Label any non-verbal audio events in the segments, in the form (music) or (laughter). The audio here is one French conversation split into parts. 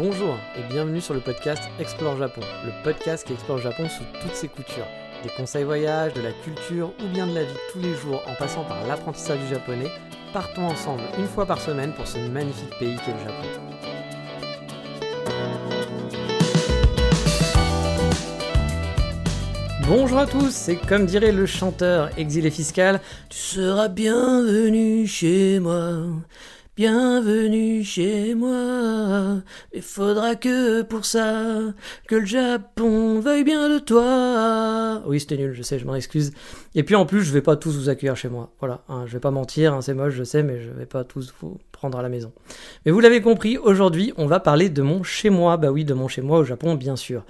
Bonjour et bienvenue sur le podcast Explore Japon, le podcast qui explore le Japon sous toutes ses coutures. Des conseils voyage, de la culture ou bien de la vie tous les jours en passant par l'apprentissage du japonais, partons ensemble une fois par semaine pour ce magnifique pays qu'est le Japon. Bonjour à tous, c'est comme dirait le chanteur exilé fiscal, tu seras bienvenu chez moi. Bienvenue chez moi. Il faudra que pour ça, que le Japon veuille bien de toi. Oui, c'était nul, je sais, je m'en excuse. Et puis en plus, je vais pas tous vous accueillir chez moi. Voilà, hein, je vais pas mentir, hein, c'est moche, je sais, mais je vais pas tous vous prendre à la maison. Mais vous l'avez compris, aujourd'hui, on va parler de mon chez moi. Bah oui, de mon chez moi au Japon, bien sûr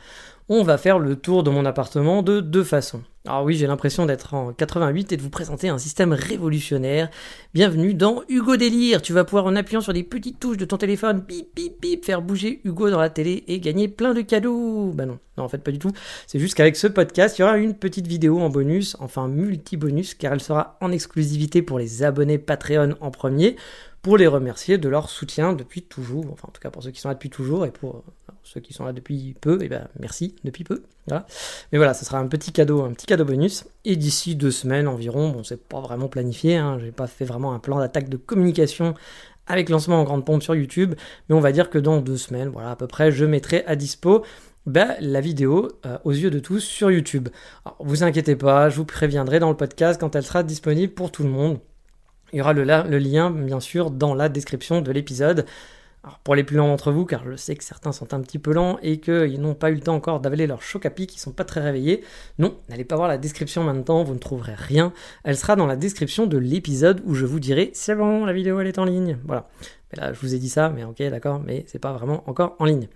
on va faire le tour de mon appartement de deux façons. Alors oui, j'ai l'impression d'être en 88 et de vous présenter un système révolutionnaire. Bienvenue dans Hugo Délire. Tu vas pouvoir en appuyant sur des petites touches de ton téléphone, bip bip bip, faire bouger Hugo dans la télé et gagner plein de cadeaux. Bah non, non en fait pas du tout. C'est juste qu'avec ce podcast, il y aura une petite vidéo en bonus, enfin multi-bonus, car elle sera en exclusivité pour les abonnés Patreon en premier pour les remercier de leur soutien depuis toujours, enfin en tout cas pour ceux qui sont là depuis toujours et pour euh, ceux qui sont là depuis peu, et eh ben merci depuis peu. Mais voilà, ce sera un petit cadeau, un petit cadeau bonus. Et d'ici deux semaines environ, bon c'est pas vraiment planifié, hein, j'ai pas fait vraiment un plan d'attaque de communication avec lancement en grande pompe sur YouTube, mais on va dire que dans deux semaines, voilà à peu près, je mettrai à dispo ben, la vidéo euh, aux yeux de tous sur YouTube. Alors, vous inquiétez pas, je vous préviendrai dans le podcast quand elle sera disponible pour tout le monde. Il y aura le, lien, bien sûr, dans la description de l'épisode. Alors pour les plus lents d'entre vous, car je sais que certains sont un petit peu lents et qu'ils n'ont pas eu le temps encore d'avaler leur choc à ils sont pas très réveillés, non, n'allez pas voir la description maintenant, vous ne trouverez rien. Elle sera dans la description de l'épisode où je vous dirai c'est bon, la vidéo elle est en ligne. Voilà là, je vous ai dit ça, mais ok, d'accord, mais c'est pas vraiment encore en ligne.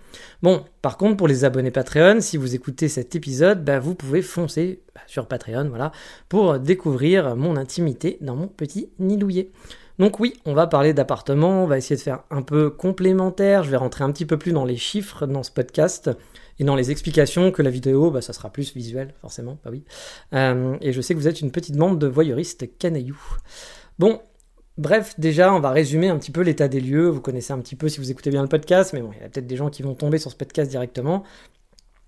Bon, par contre, pour les abonnés Patreon, si vous écoutez cet épisode, bah, vous pouvez foncer bah, sur Patreon, voilà, pour découvrir mon intimité dans mon petit nid douillet. Donc oui, on va parler d'appartements, on va essayer de faire un peu complémentaire, je vais rentrer un petit peu plus dans les chiffres dans ce podcast et dans les explications que la vidéo, bah, ça sera plus visuel, forcément, bah oui. Euh, et je sais que vous êtes une petite bande de voyeuristes canailloux. Bon, Bref, déjà, on va résumer un petit peu l'état des lieux. Vous connaissez un petit peu si vous écoutez bien le podcast, mais bon, il y a peut-être des gens qui vont tomber sur ce podcast directement.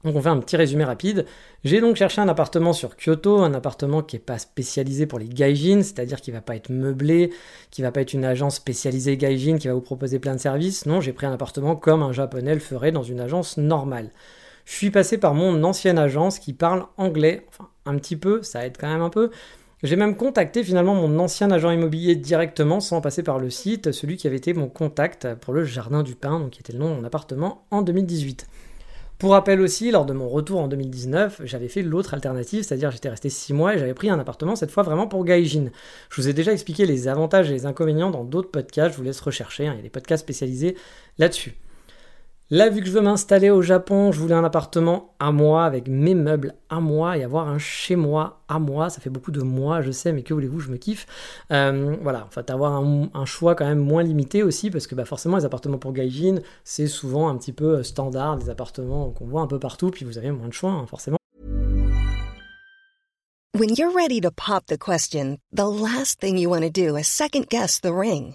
Donc on fait un petit résumé rapide. J'ai donc cherché un appartement sur Kyoto, un appartement qui n'est pas spécialisé pour les gaijin, c'est-à-dire qui va pas être meublé, qui va pas être une agence spécialisée gaijin qui va vous proposer plein de services. Non, j'ai pris un appartement comme un japonais le ferait dans une agence normale. Je suis passé par mon ancienne agence qui parle anglais, enfin un petit peu, ça aide quand même un peu, j'ai même contacté finalement mon ancien agent immobilier directement sans passer par le site, celui qui avait été mon contact pour le Jardin du Pin, donc qui était le nom de mon appartement en 2018. Pour rappel aussi, lors de mon retour en 2019, j'avais fait l'autre alternative, c'est-à-dire j'étais resté 6 mois et j'avais pris un appartement cette fois vraiment pour Gaijin. Je vous ai déjà expliqué les avantages et les inconvénients dans d'autres podcasts, je vous laisse rechercher, hein, il y a des podcasts spécialisés là-dessus. Là, vu que je veux m'installer au Japon, je voulais un appartement à moi, avec mes meubles à moi, et avoir un chez moi à moi. Ça fait beaucoup de moi, je sais, mais que voulez-vous, je me kiffe. Euh, voilà, en fait, avoir un, choix quand même moins limité aussi, parce que bah, forcément, les appartements pour Gaijin, c'est souvent un petit peu euh, standard, des appartements qu'on voit un peu partout, puis vous avez moins de choix, hein, forcément. When you're ready to pop the question, the last thing you want to do is second guess the ring.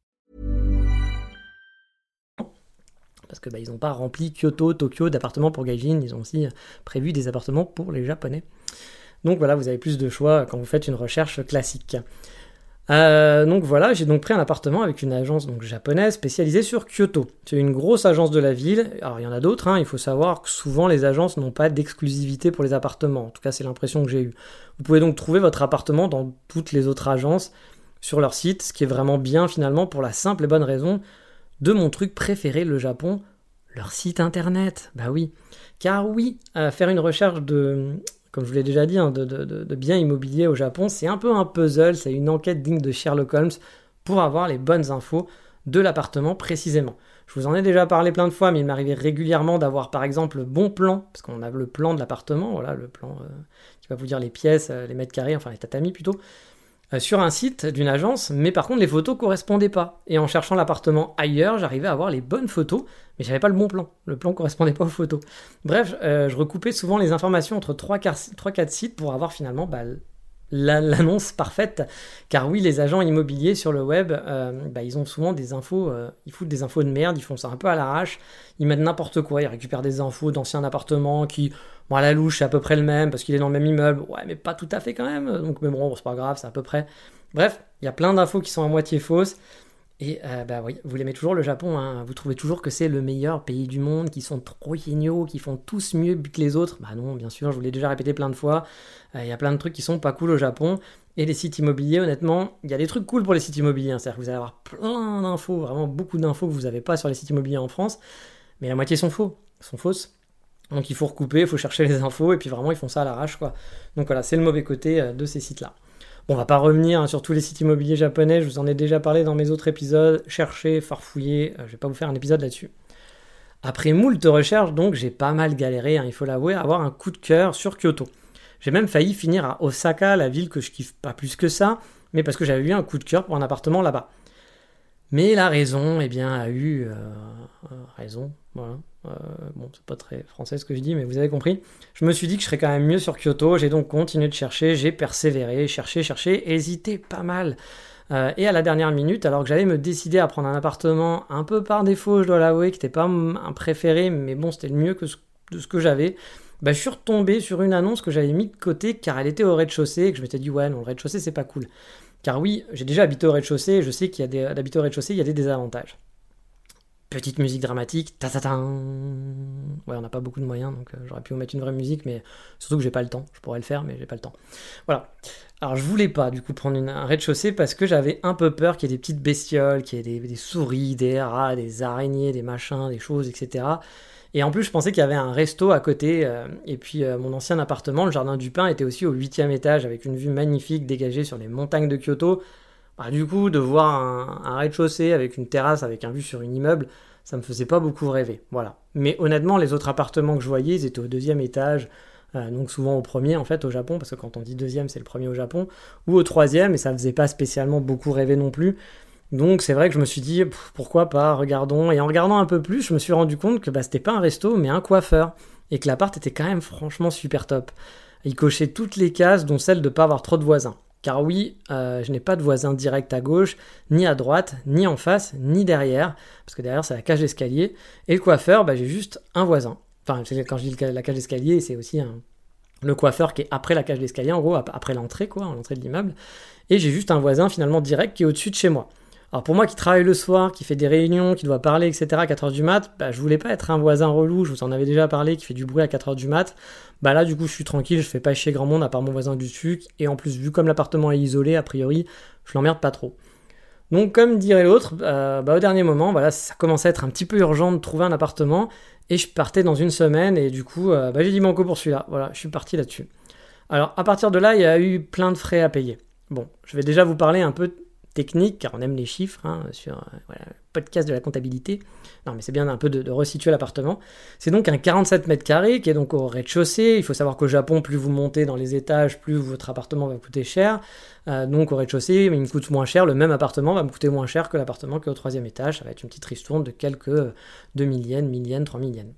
Parce que bah, ils n'ont pas rempli Kyoto, Tokyo d'appartements pour Gaijin, ils ont aussi prévu des appartements pour les Japonais. Donc voilà, vous avez plus de choix quand vous faites une recherche classique. Euh, donc voilà, j'ai donc pris un appartement avec une agence japonaise spécialisée sur Kyoto. C'est une grosse agence de la ville. Alors il y en a d'autres, hein. il faut savoir que souvent les agences n'ont pas d'exclusivité pour les appartements. En tout cas, c'est l'impression que j'ai eue. Vous pouvez donc trouver votre appartement dans toutes les autres agences sur leur site, ce qui est vraiment bien finalement pour la simple et bonne raison de mon truc préféré, le Japon, leur site internet. Bah oui. Car oui, faire une recherche de, comme je vous l'ai déjà dit, hein, de, biens immobiliers au Japon, c'est un peu un puzzle, c'est une enquête digne de Sherlock Holmes pour avoir les bonnes infos de l'appartement précisément. Je vous en ai déjà parlé plein de fois, mais il m'arrivait régulièrement d'avoir par exemple le bon plan, parce qu'on a le plan de l'appartement, voilà, le plan euh, qui va vous dire les pièces, euh, les mètres carrés, enfin les tatamis plutôt, euh, sur un site d'une agence, mais par contre les photos correspondaient pas. Et en cherchant l'appartement ailleurs, j'arrivais à avoir les bonnes photos, mais j'avais pas le bon plan. Le plan correspondait pas aux photos. Bref, je recoupais souvent les informations entre 3-4 sites pour avoir finalement bah, l'annonce parfaite. Car oui, les agents immobiliers sur le web, euh, bah, ils ont souvent des infos, euh, ils foutent des infos de merde, ils font ça un peu à l'arrache, ils mettent n'importe quoi, ils récupèrent des infos d'anciens appartements qui, bon, à la louche, c'est à peu près le même parce qu'il est dans le même immeuble. Ouais, mais pas tout à fait quand même. Donc, mais bon, c'est pas grave, c'est à peu près. Bref, il y a plein d'infos qui sont à moitié fausses. Et euh, bah oui, vous l'aimez toujours le Japon, hein. vous trouvez toujours que c'est le meilleur pays du monde, qui sont trop géniaux, qui font tous mieux que les autres. Bah non, bien sûr, je vous l'ai déjà répété plein de fois. Euh, il y a plein de trucs qui sont pas cool au Japon. Et les sites immobiliers, honnêtement, il y a des trucs cool pour les sites immobiliers. Hein. C'est-à-dire que vous allez avoir plein d'infos, vraiment beaucoup d'infos que vous n'avez pas sur les sites immobiliers en France. Mais la moitié sont faux, sont fausses. Donc il faut recouper, il faut chercher les infos, et puis vraiment ils font ça à l'arrache, quoi. Donc voilà, c'est le mauvais côté euh, de ces sites-là. On va pas revenir hein, sur tous les sites immobiliers japonais, je vous en ai déjà parlé dans mes autres épisodes. Cherchez, farfouillez, euh, je vais pas vous faire un épisode là-dessus. Après moult recherches, donc, j'ai pas mal galéré, hein, il faut l'avouer, avoir un coup de cœur sur Kyoto. J'ai même failli finir à Osaka, la ville que je kiffe pas plus que ça, mais parce que j'avais eu un coup de cœur pour un appartement là-bas. Mais la raison, eh bien, a eu euh, euh, raison, voilà. Euh, bon, c'est pas très français ce que je dis, mais vous avez compris. Je me suis dit que je serais quand même mieux sur Kyoto. J'ai donc continué de chercher, j'ai persévéré, cherché, cherché, hésité pas mal. Et à la dernière minute, alors que j'allais me décider à prendre un appartement un peu par défaut, je dois l'avouer, qui n'était pas un préféré, mais bon, c'était le mieux que de ce que j'avais. Bah, je suis retombé sur une annonce que j'avais mis de côté car elle était au rez-de-chaussée et que je m'étais dit ouais non le rez-de-chaussée c'est pas cool. Car oui, j'ai déjà habité au rez-de-chaussée je sais qu'il y a au rez-de-chaussée, il y a des désavantages petite musique dramatique, ta ta ta Ouais, on n'a pas beaucoup de moyens, donc euh, j'aurais pu vous mettre une vraie musique, mais surtout que j'ai pas le temps. Je pourrais le faire, mais j'ai pas le temps. Voilà. Alors je voulais pas du coup prendre un rez-de-chaussée parce que j'avais un peu peur qu'il y ait des petites bestioles, qu'il y ait des, souris, des rats, des araignées, des machins, des choses, etc. Et en plus, je pensais qu'il y avait un resto à côté. Euh, et puis, euh, mon ancien appartement, le Jardin du Pin, était aussi au huitième étage avec une vue magnifique dégagée sur les montagnes de Kyoto. Bah, du coup, de voir un, rez-de-chaussée avec une terrasse, avec un vue sur un immeuble, ça me faisait pas beaucoup rêver. Voilà. Mais honnêtement, les autres appartements que je voyais, ils étaient au deuxième étage, euh, donc souvent au premier en fait au Japon, parce que quand on dit deuxième, c'est le premier au Japon, ou au troisième, et ça faisait pas spécialement beaucoup rêver non plus. Donc c'est vrai que je me suis dit pourquoi pas, regardons. Et en regardant un peu plus, je me suis rendu compte que bah, c'était pas un resto, mais un coiffeur, et que l'appart était quand même franchement super top. Il cochait toutes les cases, dont celle de pas avoir trop de voisins. Car oui, euh, je n'ai pas de voisin direct à gauche, ni à droite, ni en face, ni derrière, parce que derrière c'est la cage d'escalier. Et le coiffeur, bah, j'ai juste un voisin. Enfin, quand je dis la cage d'escalier, c'est aussi le coiffeur qui est après la cage d'escalier, en gros, après l'entrée, quoi, l'entrée de l'immeuble. Et j'ai juste un voisin finalement direct qui est au-dessus de chez moi. Alors pour moi qui travaille le soir, qui fait des réunions, qui doit parler, etc. à 4h du mat, bah, je voulais pas être un voisin relou, je vous en avais déjà parlé, qui fait du bruit à 4h du mat. Bah là du coup je suis tranquille, je fais pas chier grand monde à part mon voisin du dessus, et en plus vu comme l'appartement est isolé, a priori, je l'emmerde pas trop. Donc comme dirait l'autre, euh, bah, au dernier moment, voilà, ça commençait à être un petit peu urgent de trouver un appartement, et je partais dans une semaine, et du coup euh, bah, j'ai dit banco pour celui-là, voilà, je suis parti là-dessus. Alors à partir de là, il y a eu plein de frais à payer. Bon, je vais déjà vous parler un peu technique, car on aime les chiffres, hein, sur euh, le podcast de la comptabilité. Non, mais c'est bien un peu de, resituer l'appartement. C'est donc un 47 mètres carrés qui est donc au rez-de-chaussée. Il faut savoir qu'au Japon, plus vous montez dans les étages, plus votre appartement va coûter cher. Euh, donc au rez-de-chaussée, il me coûte moins cher. Le même appartement va me coûter moins cher que l'appartement qui troisième étage. Ça va être une petite ristourne de quelques 2 millièmes, 1000 yens, 3000 yens.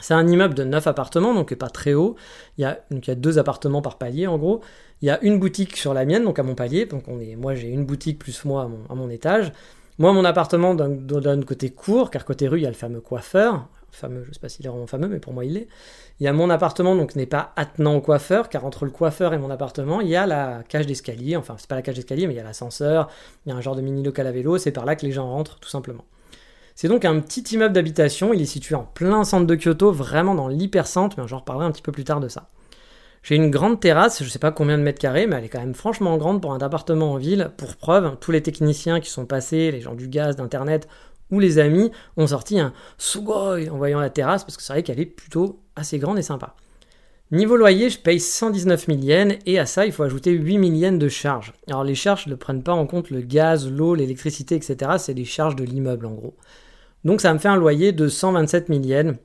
C'est un immeuble de 9 appartements, donc pas très haut. Il y, a, deux appartements par palier en gros. Il y a une boutique sur la mienne, donc à mon palier. Donc moi j'ai une boutique plus moi à mon, étage. Moi mon appartement donne côté court, car côté rue il y a le fameux coiffeur. Fameux, je sais pas s'il est vraiment fameux, mais pour moi il l'est. Il y a mon appartement, donc n'est pas attenant au coiffeur, car entre le coiffeur et mon appartement, il y a la cage d'escalier. Enfin, c'est pas la cage d'escalier, mais il y a l'ascenseur, il y a un genre de mini local à vélo. C'est par là que les gens rentrent, tout simplement. C'est donc un petit immeuble d'habitation, il est situé en plein centre de Kyoto, vraiment dans l'hypercentre, mais j'en reparlerai un petit peu plus tard de ça. J'ai une grande terrasse, je sais pas combien de mètres carrés, mais elle est quand même franchement grande pour un appartement en ville. Pour preuve, tous les techniciens qui sont passés, les gens du gaz, d'internet ou les amis, ont sorti un sugoi en voyant la terrasse, parce que c'est vrai qu'elle est plutôt assez grande et sympa. Niveau loyer, je paye 119 000 yens et à ça, il faut ajouter 8 000 yens de charges. Alors les charges ne prennent pas en compte le gaz, l'eau, l'électricité, etc. C'est les charges de l'immeuble en gros. Donc ça me fait un loyer de 127 000 yens.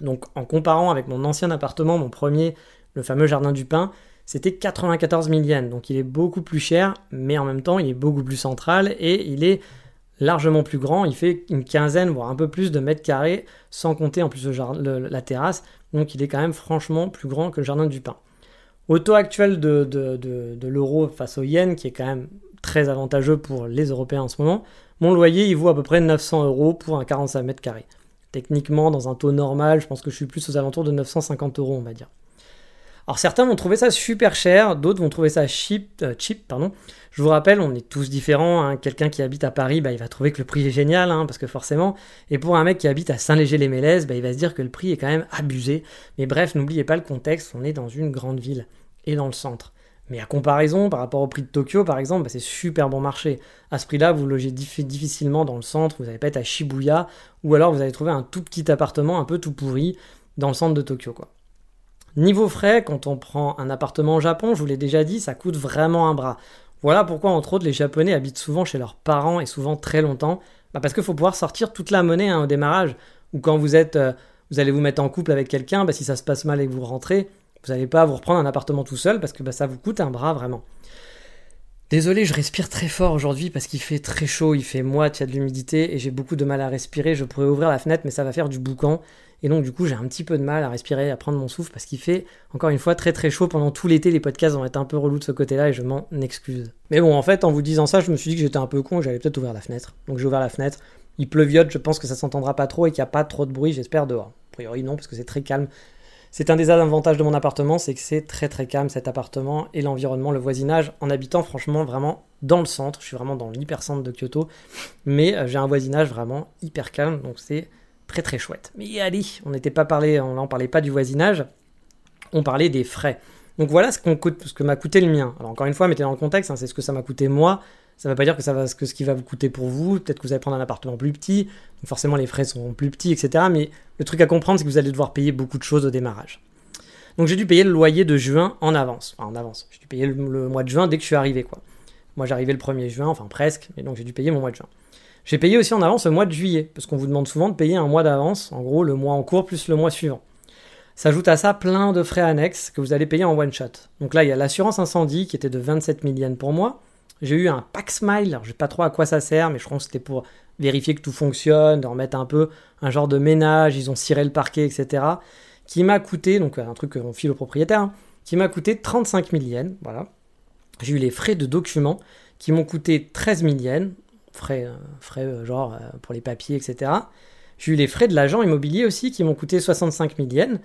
Donc en comparant avec mon ancien appartement, mon premier, le fameux Jardin du Pin, c'était 94 000 yens. Donc il est beaucoup plus cher, mais en même temps il est beaucoup plus central et il est largement plus grand. Il fait une quinzaine, voire un peu plus de mètres carrés, sans compter en plus la terrasse. Donc il est quand même franchement plus grand que le Jardin du Pin. Au taux actuel de l'euro face au yen, qui est quand même très avantageux pour les Européens en ce moment, mon loyer il vaut à peu près 900 euros pour un 45 mètres carrés. Techniquement, dans un taux normal, je pense que je suis plus aux alentours de 950 euros, on va dire. Alors certains vont trouver ça super cher, d'autres vont trouver ça cheap, euh, pardon. Je vous rappelle, on est tous différents. Hein. Quelqu'un qui habite à Paris, bah, il va trouver que le prix est génial, hein, parce que forcément. Et pour un mec qui habite à Saint-Léger-les-Mélèzes, bah, il va se dire que le prix est quand même abusé. Mais bref, n'oubliez pas le contexte, on est dans une grande ville et dans le centre. Mais à comparaison, par rapport au prix de Tokyo, par exemple, bah, c'est super bon marché. À ce prix-là, vous logez difficilement dans le centre, vous n'allez pas être à Shibuya, ou alors vous allez trouver un tout petit appartement un peu tout pourri dans le centre de Tokyo. Niveau frais, quand on prend un appartement au Japon, je vous l'ai déjà dit, ça coûte vraiment un bras. Voilà pourquoi, entre autres, les Japonais habitent souvent chez leurs parents et souvent très longtemps. Bah, parce qu'il faut pouvoir sortir toute la monnaie hein, au démarrage. Ou quand vous êtes, euh, vous allez vous mettre en couple avec quelqu'un, bah, si ça se passe mal et que vous rentrez, vous n'allez pas vous reprendre un appartement tout seul parce que bah, ça vous coûte un bras vraiment. Désolé, je respire très fort aujourd'hui parce qu'il fait très chaud, il fait moite, il y a de l'humidité et j'ai beaucoup de mal à respirer. Je pourrais ouvrir la fenêtre, mais ça va faire du boucan. Et donc, du coup, j'ai un petit peu de mal à respirer, à prendre mon souffle parce qu'il fait, encore une fois, très très chaud. Pendant tout l'été, les podcasts vont être un peu relous de ce côté-là et je m'en excuse. Mais bon, en fait, en vous disant ça, je me suis dit que j'étais un peu con et j'allais peut-être ouvrir la fenêtre. Donc, j'ai ouvert la fenêtre. Il pleuviote, je pense que ça s'entendra pas trop et qu'il n'y a pas trop de bruit, j'espère, dehors. A priori, non, parce que c'est très calme. C'est un des avantages de mon appartement, c'est que c'est très très calme cet appartement et l'environnement, le voisinage, en habitant franchement vraiment dans le centre. Je suis vraiment dans l'hypercentre de Kyoto, mais euh, j'ai un voisinage vraiment hyper calme, donc c'est très très chouette. Mais allez, on n'était pas parlé, on n'en parlait pas du voisinage, on parlait des frais. Donc voilà ce, que m'a coûté le mien. Alors encore une fois, mettez dans le contexte, hein, c'est ce que ça m'a coûté moi. Ça ne veut pas dire que ça va ce, que ce qui va vous coûter pour vous. Peut-être que vous allez prendre un appartement plus petit, donc forcément les frais sont plus petits, etc. Mais le truc à comprendre, c'est que vous allez devoir payer beaucoup de choses au démarrage. Donc j'ai dû payer le loyer de juin en avance. Enfin, en avance. J'ai dû payer le, mois de juin dès que je suis arrivé, quoi. Moi j'arrivais le 1er juin, enfin presque, mais donc j'ai dû payer mon mois de juin. J'ai payé aussi en avance le mois de juillet, parce qu'on vous demande souvent de payer un mois d'avance, en gros le mois en cours plus le mois suivant. S'ajoute à ça plein de frais annexes que vous allez payer en one shot. Donc là, il y a l'assurance incendie qui était de 27 000 yens pour moi. J'ai eu un pack smile, alors je sais pas trop à quoi ça sert, mais je crois que c'était pour vérifier que tout fonctionne, de remettre un peu un genre de ménage, ils ont ciré le parquet, etc. Qui m'a coûté, donc un truc qu'on file au propriétaire, hein, qui m'a coûté 35 000 yens, voilà. J'ai eu les frais de documents qui m'ont coûté 13 000 yens, frais, euh, frais euh, genre euh, pour les papiers, etc. J'ai eu les frais de l'agent immobilier aussi qui m'ont coûté 65 000 yens.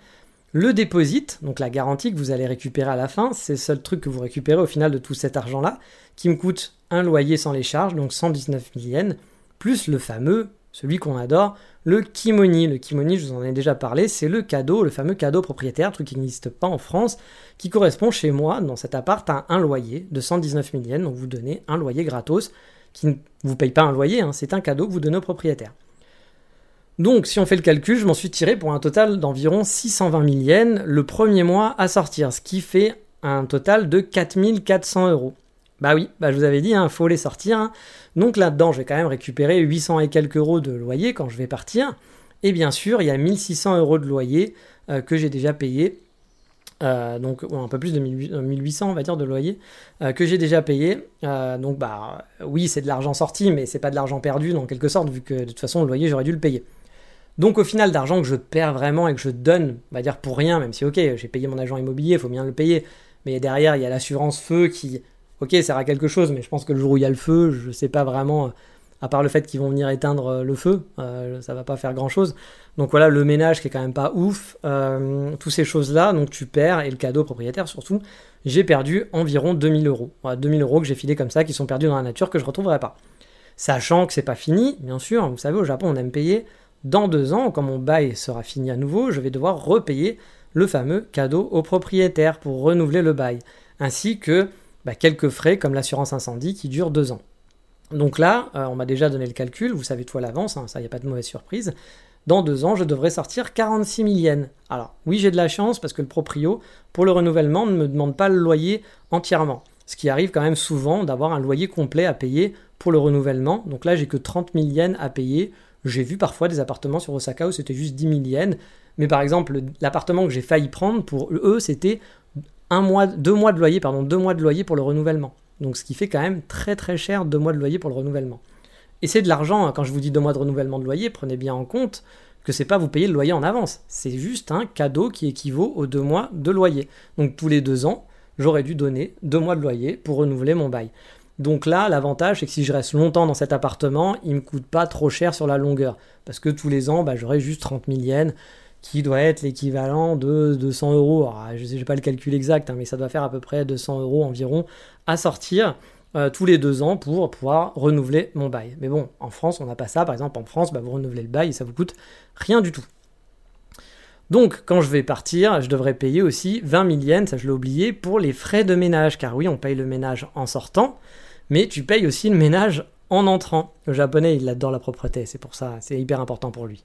Le déposit, donc la garantie que vous allez récupérer à la fin, c'est le seul truc que vous récupérez au final de tout cet argent-là, qui me coûte un loyer sans les charges, donc 119 000 yens, plus le fameux, celui qu'on adore, le kimoni. Le kimoni, je vous en ai déjà parlé, c'est le cadeau, le fameux cadeau propriétaire, truc qui n'existe pas en France, qui correspond chez moi, dans cet appart, à un loyer de 119 000 yens, donc vous donnez un loyer gratos qui ne vous paye pas un loyer, hein, c'est un cadeau que vous donnez au propriétaire. Donc, si on fait le calcul, je m'en suis tiré pour un total d'environ 620 000 yens le premier mois à sortir, ce qui fait un total de 4400 euros. Bah oui, bah je vous avais dit, il hein, faut les sortir. Hein. Donc là-dedans, je vais quand même récupérer 800 et quelques euros de loyer quand je vais partir. Et bien sûr, il y a 1600 euros de loyer euh, que j'ai déjà payé euh, donc un peu plus de 1800 euh, on va dire de loyer que j'ai déjà payé. donc bah oui c'est de l'argent sorti mais c'est pas de l'argent perdu dans quelque sorte vu que de toute façon le loyer j'aurais dû le payer. Donc au final d'argent que je perds vraiment et que je donne, on va dire pour rien, même si ok j'ai payé mon agent immobilier, il faut bien le payer, mais derrière il y a l'assurance feu qui ok sert à quelque chose mais je pense que le jour où il y a le feu je sais pas vraiment à part le fait qu'ils vont venir éteindre euh, le feu, euh, ça va pas faire grand chose. Donc voilà, le ménage qui est quand même pas ouf, euh, toutes ces choses-là, donc tu perds, et le cadeau propriétaire surtout, j'ai perdu environ 2000 euros. Voilà, 2000 euros que j'ai filé comme ça, qui sont perdus dans la nature, que je retrouverai pas. Sachant que c'est pas fini, bien sûr, vous savez, au Japon, on aime payer. Dans deux ans, quand mon bail sera fini à nouveau, je vais devoir repayer le fameux cadeau au propriétaire pour renouveler le bail, ainsi que bah, quelques frais comme l'assurance incendie qui dure deux ans. Donc là, euh, on m'a déjà donné le calcul, vous savez tout à l'avance, hein, ça, n'y a pas de mauvaise surprise. Dans deux ans, je devrais sortir 46 000 yens. Alors, oui, j'ai de la chance parce que le proprio, pour le renouvellement, ne me demande pas le loyer entièrement. Ce qui arrive quand même souvent d'avoir un loyer complet à payer pour le renouvellement. Donc là, j'ai que 30 000 yens à payer. J'ai vu parfois des appartements sur Osaka où c'était juste 10 000 yens. Mais par exemple, l'appartement que j'ai failli prendre, pour eux, c'était un mois, deux mois de loyer, pardon, deux mois de loyer pour le renouvellement. Donc ce qui fait quand même très très cher deux mois de loyer pour le renouvellement. Et c'est de l'argent, hein. quand je vous dis deux mois de renouvellement de loyer, prenez bien en compte que c'est pas vous payer le loyer en avance. C'est juste un cadeau qui équivaut aux deux mois de loyer. Donc tous les deux ans, j'aurais dû donner deux mois de loyer pour renouveler mon bail. Donc là, l'avantage, c'est que si je reste longtemps dans cet appartement, il me coûte pas trop cher sur la longueur. Parce que tous les ans, bah, j'aurai juste 30 000 yens, qui doit être l'équivalent de 200 euros. je sais pas le calcul exact, hein, mais ça doit faire à peu près 200 euros environ à sortir. Euh, tous les deux ans pour pouvoir renouveler mon bail. Mais bon, en France, on n'a pas ça. Par exemple, en France, bah, vous renouvelez le bail et ça vous coûte rien du tout. Donc, quand je vais partir, je devrais payer aussi 20 000 yens, ça je l'ai oublié, pour les frais de ménage. Car oui, on paye le ménage en sortant, mais tu payes aussi le ménage en entrant. Le japonais, il adore la propreté, c'est pour ça, c'est hyper important pour lui.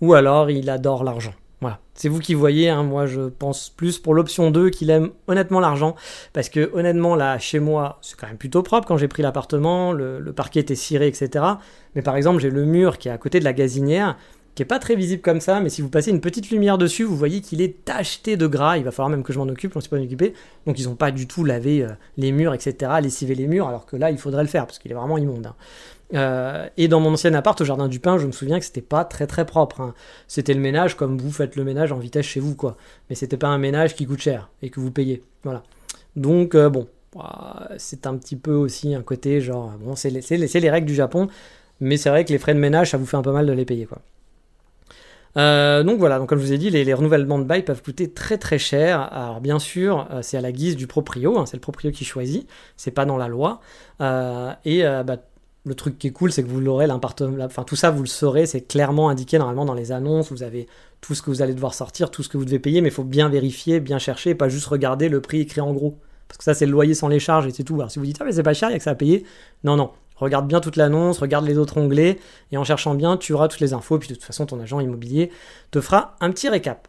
Ou alors, il adore l'argent. Voilà, c'est vous qui voyez, hein. moi je pense plus pour l'option 2 qu'il aime honnêtement l'argent, parce que honnêtement là chez moi c'est quand même plutôt propre quand j'ai pris l'appartement, le, parquet était ciré etc. Mais par exemple j'ai le mur qui est à côté de la gazinière, qui est pas très visible comme ça, mais si vous passez une petite lumière dessus, vous voyez qu'il est tacheté de gras, il va falloir même que je m'en occupe, on ne s'est pas occupé, donc ils n'ont pas du tout lavé euh, les murs etc, lessivé les murs, alors que là il faudrait le faire, parce qu'il est vraiment immonde. Hein. Euh, et dans mon ancien appart au Jardin du Pin, je me souviens que c'était pas très très propre. Hein. C'était le ménage comme vous faites le ménage en vitesse chez vous, quoi. Mais c'était pas un ménage qui coûte cher et que vous payez. Voilà. Donc, euh, bon, c'est un petit peu aussi un côté genre, bon, c'est les, règles du Japon, mais c'est vrai que les frais de ménage, ça vous fait un peu mal de les payer, quoi. Euh, donc voilà, donc comme je vous ai dit, les, renouvellements de bail peuvent coûter très très cher. Alors bien sûr, c'est à la guise du proprio, hein, c'est le proprio qui choisit, c'est pas dans la loi. et bah, le truc qui est cool, c'est que vous l'aurez, tout ça, vous le saurez, c'est clairement indiqué normalement dans les annonces. Vous avez tout ce que vous allez devoir sortir, tout ce que vous devez payer, mais il faut bien vérifier, bien chercher, et pas juste regarder le prix écrit en gros. Parce que ça, c'est le loyer sans les charges et c'est tout. Si vous dites, ah mais c'est pas cher, il y a que ça à payer. Non, non. Regarde bien toute l'annonce, regarde les autres onglets, et en cherchant bien, tu auras toutes les infos, puis de toute façon, ton agent immobilier te fera un petit récap.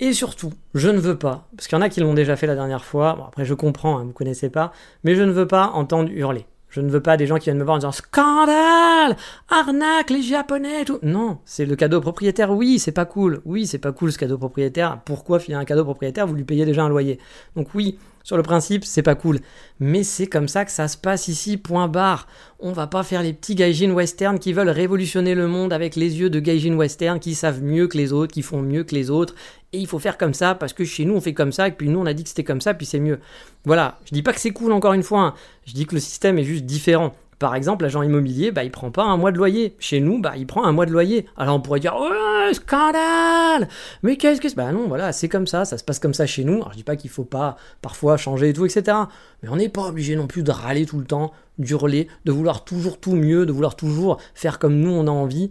Et surtout, je ne veux pas, parce qu'il y en a qui l'ont déjà fait la dernière fois, bon après je comprends, hein, vous connaissez pas, mais je ne veux pas entendre hurler. Je ne veux pas des gens qui viennent me voir en disant scandale, arnaque les japonais tout. Non, c'est le cadeau propriétaire. Oui, c'est pas cool. Oui, c'est pas cool ce cadeau propriétaire. Pourquoi filer un cadeau propriétaire? Vous lui payez déjà un loyer. Donc oui, sur le principe, c'est pas cool. Mais c'est comme ça que ça se passe ici, point barre. On va pas faire les petits gaijin western qui veulent révolutionner le monde avec les yeux de gaijin western qui savent mieux que les autres, qui font mieux que les autres. Et il faut faire comme ça parce que chez nous on fait comme ça et puis nous on a dit que c'était comme ça puis c'est mieux. Voilà, je dis pas que c'est cool encore une fois, hein. je dis que le système est juste différent. Par exemple, l'agent immobilier, bah, il prend pas un mois de loyer. Chez nous, bah, il prend un mois de loyer. Alors on pourrait dire, oh, scandale Mais qu'est-ce que c'est? Bah non, voilà, c'est comme ça, ça se passe comme ça chez nous. Alors je dis pas qu'il faut pas parfois changer et tout, etc. Mais on n'est pas obligé non plus de râler tout le temps, d'hurler, de vouloir toujours tout mieux, de vouloir toujours faire comme nous on a envie.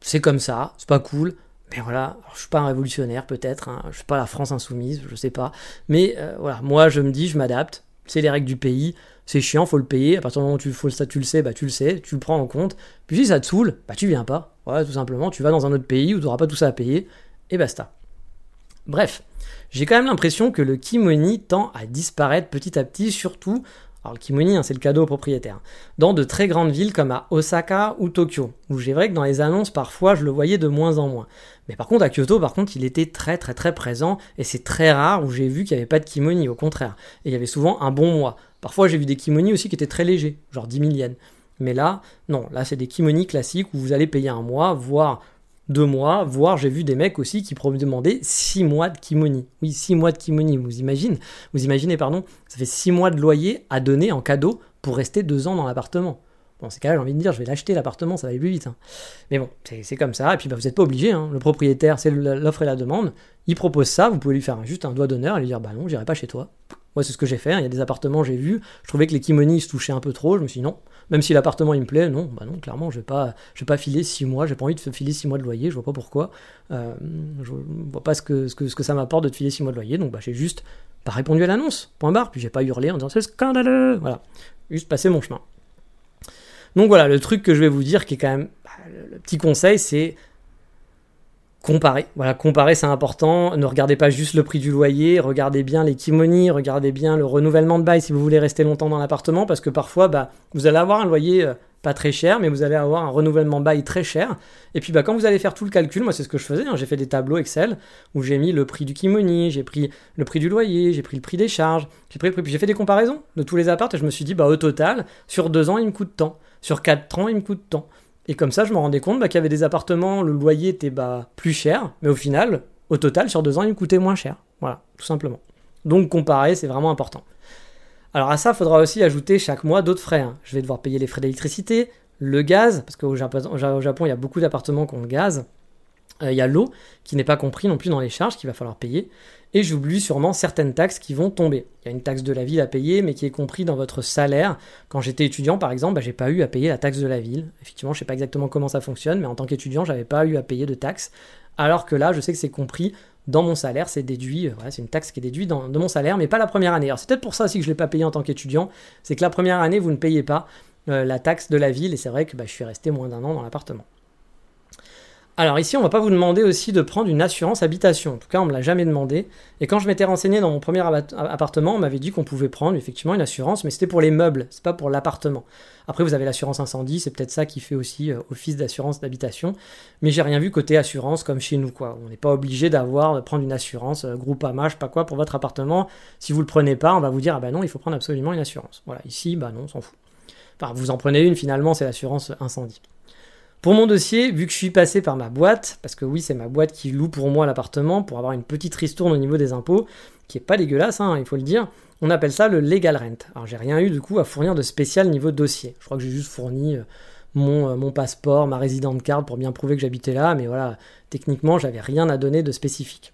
C'est comme ça, c'est pas cool. Mais voilà, je suis pas un révolutionnaire peut-être, hein, je suis pas la France insoumise, je sais pas. Mais euh, voilà, moi je me dis, je m'adapte, c'est les règles du pays, c'est chiant, faut le payer. À partir du moment où tu, faut, ça, tu le sais, bah tu le sais, tu le prends en compte. Puis si ça te saoule, bah tu viens pas. Voilà, tout simplement, tu vas dans un autre pays où tu n'auras pas tout ça à payer, et basta. Bref, j'ai quand même l'impression que le kimoni tend à disparaître petit à petit, surtout, alors le kimoni, hein, c'est le cadeau au propriétaire, dans de très grandes villes comme à Osaka ou Tokyo, où j'ai vrai que dans les annonces, parfois, je le voyais de moins en moins. Mais par contre, à Kyoto, par contre, il était très très très présent, et c'est très rare où j'ai vu qu'il n'y avait pas de kimoni, au contraire. Et il y avait souvent un bon mois. Parfois, j'ai vu des kimonis aussi qui étaient très légers, genre 10 000 yens. Mais là, non, là, c'est des kimonis classiques où vous allez payer un mois, voire deux mois, voire j'ai vu des mecs aussi qui demandaient six mois de kimoni. Oui, six mois de kimoni, vous imaginez, vous imaginez, pardon, ça fait six mois de loyer à donner en cadeau pour rester deux ans dans l'appartement. Bon, c'est quand même, j'ai envie de dire, je vais l'acheter l'appartement, ça va aller plus vite. Hein. Mais bon, c'est comme ça, et puis bah, vous n'êtes pas obligé, hein. le propriétaire, c'est l'offre et la demande, il propose ça, vous pouvez lui faire juste un doigt d'honneur et lui dire, bah non, j'irai pas chez toi. Moi, c'est ce que j'ai fait. Hein. Il y a des appartements, j'ai vu. Je trouvais que les kimonis se touchaient un peu trop. Je me suis dit non. Même si l'appartement il me plaît, non, bah non, clairement, je vais pas, je vais pas filer six mois. J'ai pas envie de filer six mois de loyer. Je vois pas pourquoi. Euh, je vois pas ce que ça m'apporte de te filer six mois de loyer. Donc, bah, j'ai juste pas répondu à l'annonce. Point barre. Puis j'ai pas hurlé en disant c'est scandaleux. Voilà. Juste passer mon chemin. Donc voilà, le truc que je vais vous dire, qui est quand même bah, le petit conseil, c'est comparer. Voilà, comparer c'est important. Ne regardez pas juste le prix du loyer, regardez bien les kimonis, regardez bien le renouvellement de bail si vous voulez rester longtemps dans l'appartement, parce que parfois, bah, vous allez avoir un loyer euh, pas très cher, mais vous allez avoir un renouvellement bail très cher. Et puis bah, quand vous allez faire tout le calcul, moi c'est ce que je faisais, hein, j'ai fait des tableaux Excel où j'ai mis le prix du kimoni, j'ai pris le prix du loyer, j'ai pris le prix des charges, j'ai pris j'ai fait des comparaisons de tous les apparts et je me suis dit, bah au total, sur deux ans il me coûte tant, sur quatre ans il me coûte tant. Et comme ça je me rendais compte bah, qu'il y avait des appartements, le loyer était bah, plus cher, mais au final, au total, sur deux ans il me coûtait moins cher. Voilà, tout simplement. Donc comparer, c'est vraiment important. Alors à ça, il faudra aussi ajouter chaque mois d'autres frais. Hein. Je vais devoir payer les frais d'électricité, le gaz, parce qu'au Japon, Japon, il y a beaucoup d'appartements qui ont le gaz. Euh, il y a l'eau, qui n'est pas compris non plus dans les charges qu'il va falloir payer. Et j'oublie sûrement certaines taxes qui vont tomber. Il y a une taxe de la ville à payer, mais qui est compris dans votre salaire. Quand j'étais étudiant, par exemple, bah, j'ai pas eu à payer la taxe de la ville. Effectivement, je sais pas exactement comment ça fonctionne, mais en tant qu'étudiant, j'avais pas eu à payer de taxes. Alors que là, je sais que c'est compris dans mon salaire, c'est déduit, euh, c'est une taxe qui est déduite de mon salaire, mais pas la première année. Alors c'est peut-être pour ça aussi que je ne l'ai pas payé en tant qu'étudiant, c'est que la première année, vous ne payez pas euh, la taxe de la ville, et c'est vrai que bah, je suis resté moins d'un an dans l'appartement. Alors ici, on va pas vous demander aussi de prendre une assurance habitation. En tout cas, on me l'a jamais demandé. Et quand je m'étais renseigné dans mon premier appartement, on m'avait dit qu'on pouvait prendre effectivement une assurance, mais c'était pour les meubles, c'est pas pour l'appartement. Après, vous avez l'assurance incendie, c'est peut-être ça qui fait aussi euh, office d'assurance d'habitation. Mais j'ai rien vu côté assurance comme chez nous. On n'est pas obligé d'avoir, de prendre une assurance, euh, groupe je sais pas quoi, pour votre appartement. Si vous le prenez pas, on va vous dire, ah bah non, il faut prendre absolument une assurance. Voilà, ici, bah non, on s'en fout. Enfin, vous en prenez une, finalement, c'est l'assurance incendie. Pour mon dossier, vu que je suis passé par ma boîte, parce que oui, c'est ma boîte qui loue pour moi l'appartement pour avoir une petite ristourne au niveau des impôts, qui est pas dégueulasse, hein, il faut le dire, on appelle ça le legal rent. Alors j'ai rien eu du coup à fournir de spécial niveau dossier. Je crois que j'ai juste fourni euh, mon, euh, mon, passeport, ma résidente carte pour bien prouver que j'habitais là, mais voilà, techniquement, j'avais rien à donner de spécifique.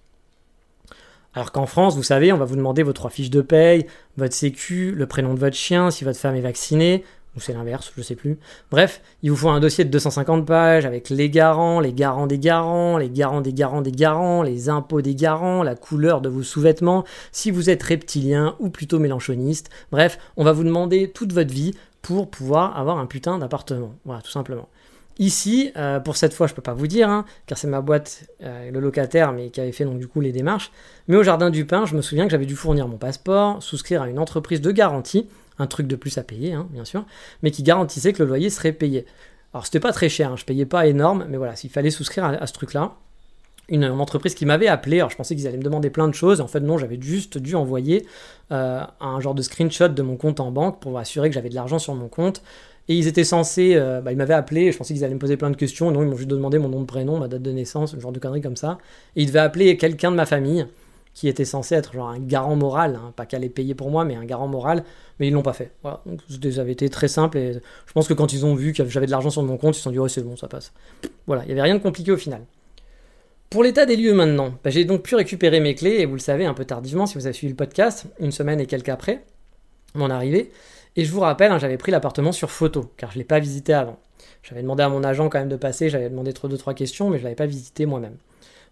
Alors qu'en France, vous savez, on va vous demander vos trois fiches de paye, votre sécu, le prénom de votre chien, si votre femme est vaccinée, ou c'est l'inverse, je sais plus. Bref, il vous faut un dossier de 250 pages avec les garants, les garants des garants, les garants des garants des garants, les impôts des garants, la couleur de vos sous-vêtements, si vous êtes reptilien ou plutôt mélanchoniste. Bref, on va vous demander toute votre vie pour pouvoir avoir un putain d'appartement. Voilà, tout simplement. Ici, euh, pour cette fois, je peux pas vous dire, hein, car c'est ma boîte, euh, le locataire, mais qui avait fait donc du coup les démarches. Mais au Jardin du Pin, je me souviens que j'avais dû fournir mon passeport, souscrire à une entreprise de garantie, un truc de plus à payer, hein, bien sûr, mais qui garantissait que le loyer serait payé. Alors c'était pas très cher, hein, je payais pas énorme, mais voilà, s'il fallait souscrire à, ce truc-là, une, entreprise qui m'avait appelé, alors je pensais qu'ils allaient me demander plein de choses, en fait non, j'avais juste dû envoyer euh, un genre de screenshot de mon compte en banque pour assurer que j'avais de l'argent sur mon compte. Et ils étaient censés, euh, bah, ils m'avaient appelé, je pensais qu'ils allaient me poser plein de questions, non, ils m'ont juste demandé mon nom de prénom, ma date de naissance, un genre de conneries comme ça. Et ils devaient appeler quelqu'un de ma famille qui était censé être un garant moral, hein, pas qu'elle ait payé pour moi, mais un garant moral, mais ils l'ont pas fait. Donc ça avait été très simple et je pense que quand ils ont vu que j'avais de l'argent sur mon compte, ils se sont dit ouais c'est bon, ça passe. Voilà, il n'y avait rien de compliqué au final. Pour l'état des lieux maintenant, bah, j'ai donc pu récupérer mes clés, et vous le savez un peu tardivement si vous avez suivi le podcast, une semaine et quelques après mon arrivée. Et je vous rappelle, hein, j'avais pris l'appartement sur photo, car je ne l'ai pas visité avant. J'avais demandé à mon agent quand même de passer, j'avais demandé trop deux trois questions, mais je ne l'avais pas visité moi-même.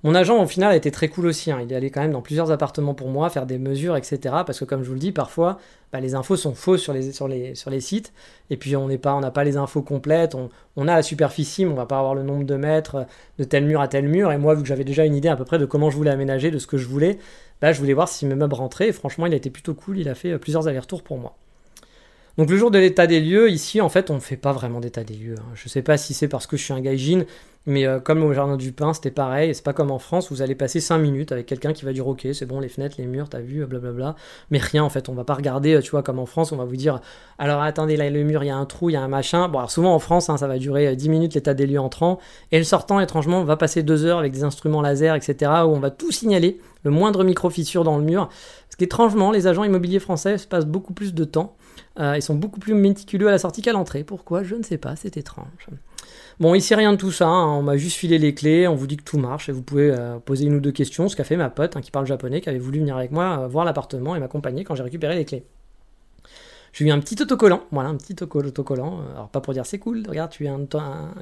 Mon agent, au final, a été très cool aussi. Hein. Il est allé quand même dans plusieurs appartements pour moi, faire des mesures, etc. Parce que, comme je vous le dis, parfois, bah, les infos sont fausses sur les, sites. Et puis, on n'a pas, les infos complètes. On, a la superficie, mais on va pas avoir le nombre de mètres de tel mur à tel mur. Et moi, vu que j'avais déjà une idée à peu près de comment je voulais aménager, de ce que je voulais, bah, je voulais voir si mes meubles rentraient. Et franchement, il a été plutôt cool. Il a fait euh, plusieurs allers-retours pour moi. Donc le jour de l'état des lieux, ici en fait on ne fait pas vraiment d'état des lieux. Hein. Je ne sais pas si c'est parce que je suis un gaijin, mais euh, comme au Jardin du Pin, c'était pareil. C'est pas comme en France, vous allez passer 5 minutes avec quelqu'un qui va dire ok, c'est bon, les fenêtres, les murs, t'as vu, blablabla. Mais rien en fait, on va pas regarder, tu vois, comme en France, on va vous dire alors attendez, là le mur, il y a un trou, il y a un machin. Bon, alors souvent en France, hein, ça va durer 10 minutes l'état des lieux entrant. Et le sortant, étrangement, va passer 2 heures avec des instruments laser, etc., où on va tout signaler, le moindre micro-fissure dans le mur. Parce qu'étrangement, les agents immobiliers français passent beaucoup plus de temps. Euh, ils sont beaucoup plus méticuleux à la sortie qu'à l'entrée. Pourquoi? Je ne sais pas, c'est étrange. Bon, ici rien de tout ça, hein. on m'a juste filé les clés, on vous dit que tout marche et vous pouvez euh, poser une ou deux questions, ce qu'a fait ma pote hein, qui parle japonais, qui avait voulu venir avec moi euh, voir l'appartement et m'accompagner quand j'ai récupéré les clés. J'ai eu un petit autocollant, voilà, un petit autocollant. Euh, alors pas pour dire c'est cool, regarde, tu es un,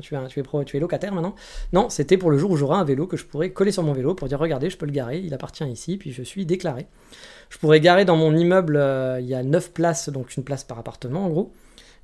tu, es tu es pro, tu es locataire maintenant. Non, c'était pour le jour où j'aurai un vélo que je pourrais coller sur mon vélo pour dire regardez, je peux le garer, il appartient ici, puis je suis déclaré. Je pourrais garer dans mon immeuble, il y a 9 places, donc une place par appartement en gros.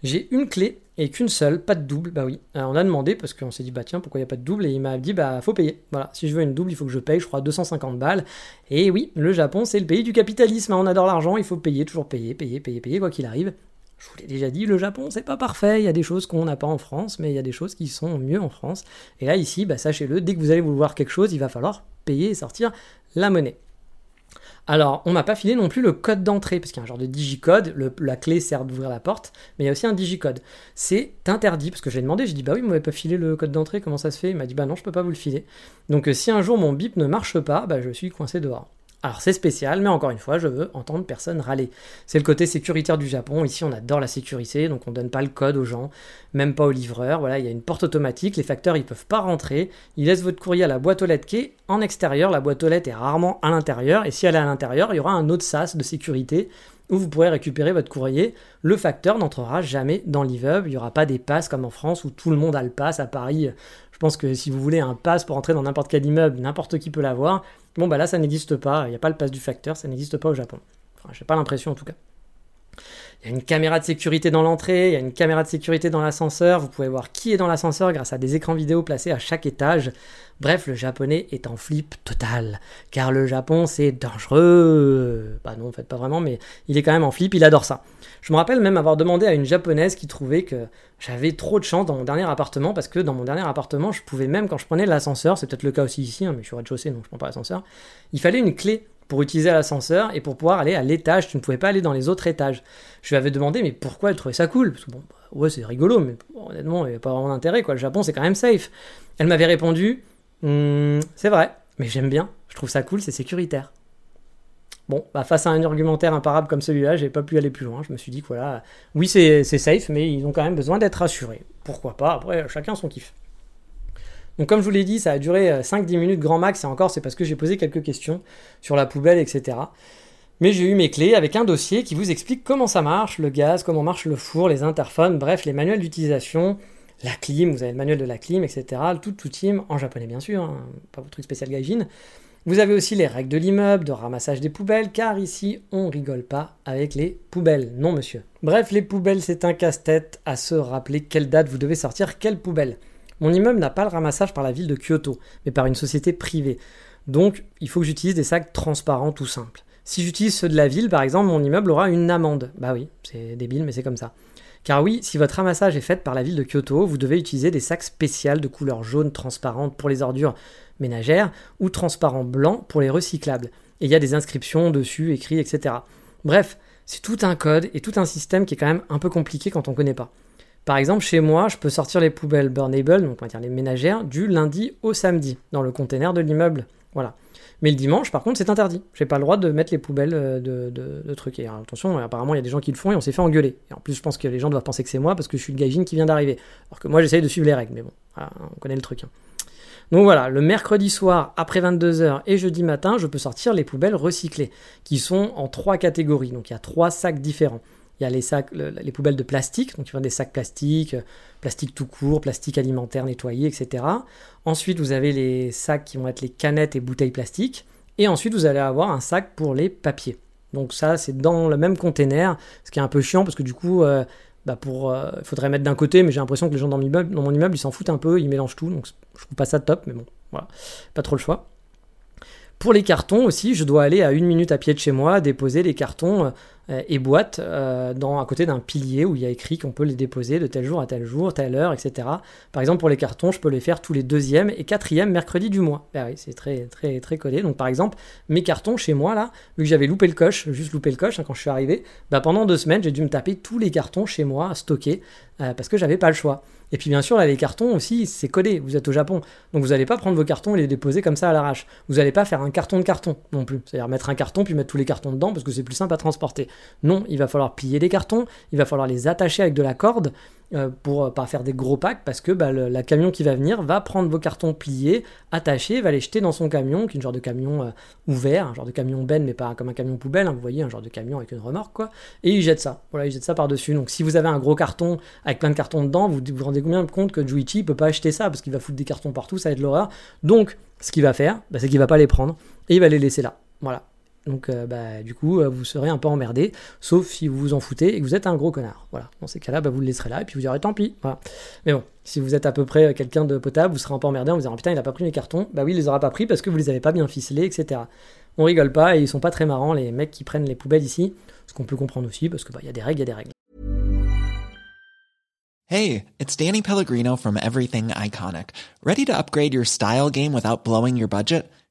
J'ai une clé et qu'une seule, pas de double. Bah oui, on a demandé parce qu'on s'est dit, bah tiens, pourquoi il n'y a pas de double? Et il m'a dit, bah faut payer. Voilà, si je veux une double, il faut que je paye, je crois, 250 balles. Et oui, le Japon, c'est le pays du capitalisme. Hein. On adore l'argent, il faut payer, toujours payer, payer, payer, payer, quoi qu'il arrive. je vous l'ai déjà dit, le Japon, c'est pas parfait. Il y a des choses qu'on n'a pas en France, mais il y a des choses qui sont mieux en France. Et là, ici, bah, sachez-le, dès que vous allez vouloir quelque chose, il va falloir payer et sortir la monnaie. Alors, on m'a pas filé non plus le code d'entrée, parce qu'il y a un genre de digicode, la clé sert d'ouvrir la porte, mais il y a aussi un digicode. C'est interdit, parce que j'ai demandé, j'ai dit, bah oui, vous m'avez pas filé le code d'entrée, comment ça se fait? Il m'a dit, bah non, je peux pas vous le filer. Donc, euh, si un jour mon bip ne marche pas, bah je suis coincé dehors. Alors c'est spécial, mais encore une fois, je veux entendre personne râler. C'est le côté sécuritaire du Japon. Ici, on adore la sécurité, donc on donne pas le code aux gens, même pas aux livreurs. Voilà, il y a une porte automatique, les facteurs ils peuvent pas rentrer. Ils laissent votre courrier à la boîte aux lettres qui est en extérieur. La boîte aux lettres est rarement à l'intérieur, et si elle est à l'intérieur, il y aura un autre sas de sécurité où vous pourrez récupérer votre courrier. Le facteur n'entrera jamais dans l'immeuble. Il n'y aura pas des passes comme en France où tout le monde a le pass. À Paris, je pense que si vous voulez un pass pour entrer dans n'importe quel immeuble, n'importe qui peut l'avoir. Bon, bah là, ça n'existe pas. Il n'y a pas le pass du facteur, ça n'existe pas au Japon. Enfin, j'ai pas l'impression en tout cas. Il y a une caméra de sécurité dans l'entrée, il y a une caméra de sécurité dans l'ascenseur. Vous pouvez voir qui est dans l'ascenseur grâce à des écrans vidéo placés à chaque étage. Bref, le japonais est en flip total. Car le Japon, c'est dangereux. Bah non, en fait, pas vraiment, mais il est quand même en flip, il adore ça. Je me rappelle même avoir demandé à une japonaise qui trouvait que j'avais trop de chance dans mon dernier appartement, parce que dans mon dernier appartement, je pouvais même, quand je prenais l'ascenseur, c'est peut-être le cas aussi ici, hein, mais je suis au rez-de-chaussée, donc je prends pas l'ascenseur, il fallait une clé pour utiliser l'ascenseur et pour pouvoir aller à l'étage. Tu ne pouvais pas aller dans les autres étages. Je lui avais demandé, mais pourquoi elle trouvait ça cool? Parce que bon, bah, ouais, c'est rigolo, mais honnêtement, il n'y a pas vraiment d'intérêt, quoi. Le Japon, c'est quand même safe. Elle m'avait répondu, hmm, c'est vrai, mais j'aime bien, je trouve ça cool, c'est sécuritaire. Bon, bah face à un argumentaire imparable comme celui-là, j'ai pas pu aller plus loin. Je me suis dit que voilà, oui, c'est safe, mais ils ont quand même besoin d'être rassurés. Pourquoi pas? Après, chacun son kiff. Donc comme je vous l'ai dit, ça a duré 5-10 euh, minutes grand max, et encore c'est parce que j'ai posé quelques questions sur la poubelle, etc. Mais j'ai eu mes clés avec un dossier qui vous explique comment ça marche, le gaz, comment marche le four, les interphones, bref, les manuels d'utilisation, la clim, vous avez le manuel de la clim, etc. Tout, tout team, en japonais bien sûr, hein, pas votre truc spécial gaijin. Vous avez aussi les règles de l'immeuble, de ramassage des poubelles, car ici on rigole pas avec les poubelles, non monsieur. Bref, les poubelles c'est un casse-tête à se rappeler quelle date vous devez sortir quelle poubelle. Mon immeuble n'a pas le ramassage par la ville de Kyoto, mais par une société privée. Donc, il faut que j'utilise des sacs transparents tout simples. Si j'utilise ceux de la ville, par exemple, mon immeuble aura une amende. Bah oui, c'est débile, mais c'est comme ça. Car oui, si votre ramassage est fait par la ville de Kyoto, vous devez utiliser des sacs spéciaux de couleur jaune transparente pour les ordures ménagères ou transparent blanc pour les recyclables. Et il y a des inscriptions dessus, écrits, etc. Bref, c'est tout un code et tout un système qui est quand même un peu compliqué quand on ne connaît pas. Par exemple, chez moi, je peux sortir les poubelles burnable, donc on va dire les ménagères, du lundi au samedi, dans le container de l'immeuble. Voilà. Mais le dimanche, par contre, c'est interdit. J'ai pas le droit de mettre les poubelles euh, de, trucs. Attention, apparemment, il y a des gens qui le font et on s'est fait engueuler. Et en plus, je pense que les gens doivent penser que c'est moi parce que je suis le gaijin qui vient d'arriver. Alors que moi, j'essaye de suivre les règles. Mais bon, on connaît le truc. Hein. Donc voilà, le mercredi soir, après 22h et jeudi matin, je peux sortir les poubelles recyclées, qui sont en trois catégories. Donc il y a trois sacs différents. Il y a les sacs, les poubelles de plastique, donc il y a des sacs plastiques, euh, plastique tout court, plastique alimentaire nettoyé, etc. Ensuite, vous avez les sacs qui vont être les canettes et bouteilles plastiques. Et ensuite, vous allez avoir un sac pour les papiers. Donc ça, c'est dans le même container, ce qui est un peu chiant parce que du coup, euh, bah pour, euh, il faudrait mettre d'un côté, mais j'ai l'impression que les gens dans mon immeuble, dans mon immeuble ils s'en foutent un peu, ils mélangent tout, donc je trouve pas ça top, mais bon, voilà, pas trop le choix. Pour les cartons aussi, je dois aller à une minute à pied de chez moi déposer les cartons euh, et boîtes euh, dans, à côté d'un pilier où il y a écrit qu'on peut les déposer de tel jour à tel jour, telle heure, etc. Par exemple, pour les cartons, je peux les faire tous les deuxième et quatrième mercredi du mois. Oui, c'est très, très, codé. Donc, par exemple, mes cartons chez moi, là, vu que j'avais loupé le coche, juste loupé le coche hein, quand je suis arrivé, bah, pendant deux semaines, j'ai dû me taper tous les cartons chez moi stockés euh, parce que j'avais pas le choix. Et puis bien sûr, là, les cartons aussi, c'est codé. Vous êtes au Japon. Donc vous n'allez pas prendre vos cartons et les déposer comme ça à l'arrache. Vous n'allez pas faire un carton de carton non plus. C'est-à-dire mettre un carton puis mettre tous les cartons dedans parce que c'est plus simple à transporter. Non, il va falloir plier les cartons, il va falloir les attacher avec de la corde pour euh, pas faire des gros packs parce que bah, le, la camion qui va venir va prendre vos cartons pliés, attachés, va les jeter dans son camion, qui est une genre de camion euh, ouvert, un genre de camion ben mais pas comme un camion poubelle, hein, vous voyez, un genre de camion avec une remorque quoi, et il jette ça, voilà, il jette ça par-dessus. Donc si vous avez un gros carton avec plein de cartons dedans, vous vous rendez bien compte que Juichi peut pas acheter ça parce qu'il va foutre des cartons partout, ça va être l'horreur. Donc ce qu'il va faire, bah, c'est qu'il va pas les prendre et il va les laisser là. Voilà, donc, euh, bah, du coup, euh, vous serez un peu emmerdé, sauf si vous vous en foutez et que vous êtes un gros connard. Voilà. Dans ces cas-là, bah, vous le laisserez là et puis vous direz tant pis. Voilà. Mais bon, si vous êtes à peu près euh, quelqu'un de potable, vous serez un peu emmerdé en vous disant putain, il a pas pris mes cartons. Bah oui, il les aura pas pris parce que vous les avez pas bien ficelés, etc. On rigole pas et ils sont pas très marrants les mecs qui prennent les poubelles ici, ce qu'on peut comprendre aussi parce que bah, y a des règles, il y a des règles. Hey, it's Danny Pellegrino from Everything Iconic. Ready to upgrade your style game without blowing your budget?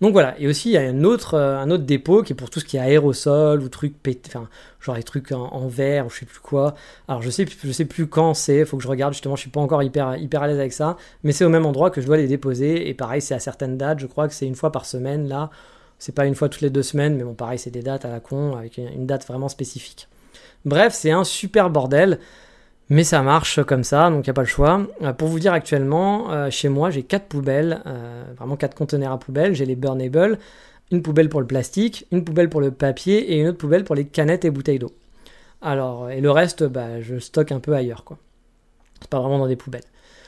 Donc voilà, et aussi il y a un autre, euh, un autre dépôt qui est pour tout ce qui est aérosol ou trucs enfin genre les trucs en, verre ou je sais plus quoi. Alors je sais, je sais plus quand c'est, faut que je regarde justement, je suis pas encore hyper, hyper à l'aise avec ça, mais c'est au même endroit que je dois les déposer et pareil c'est à certaines dates, je crois que c'est une fois par semaine là, c'est pas une fois toutes les deux semaines, mais bon pareil c'est des dates à la con avec une date vraiment spécifique. Bref, c'est un super bordel. Mais ça marche comme ça, donc il n'y a pas le choix. Euh, pour vous dire actuellement, euh, chez moi j'ai quatre poubelles, euh, vraiment quatre conteneurs à poubelles. J'ai les burnables, une poubelle pour le plastique, une poubelle pour le papier et une autre poubelle pour les canettes et bouteilles d'eau. Alors, et le reste, bah, je stocke un peu ailleurs, quoi. C'est pas vraiment dans des poubelles.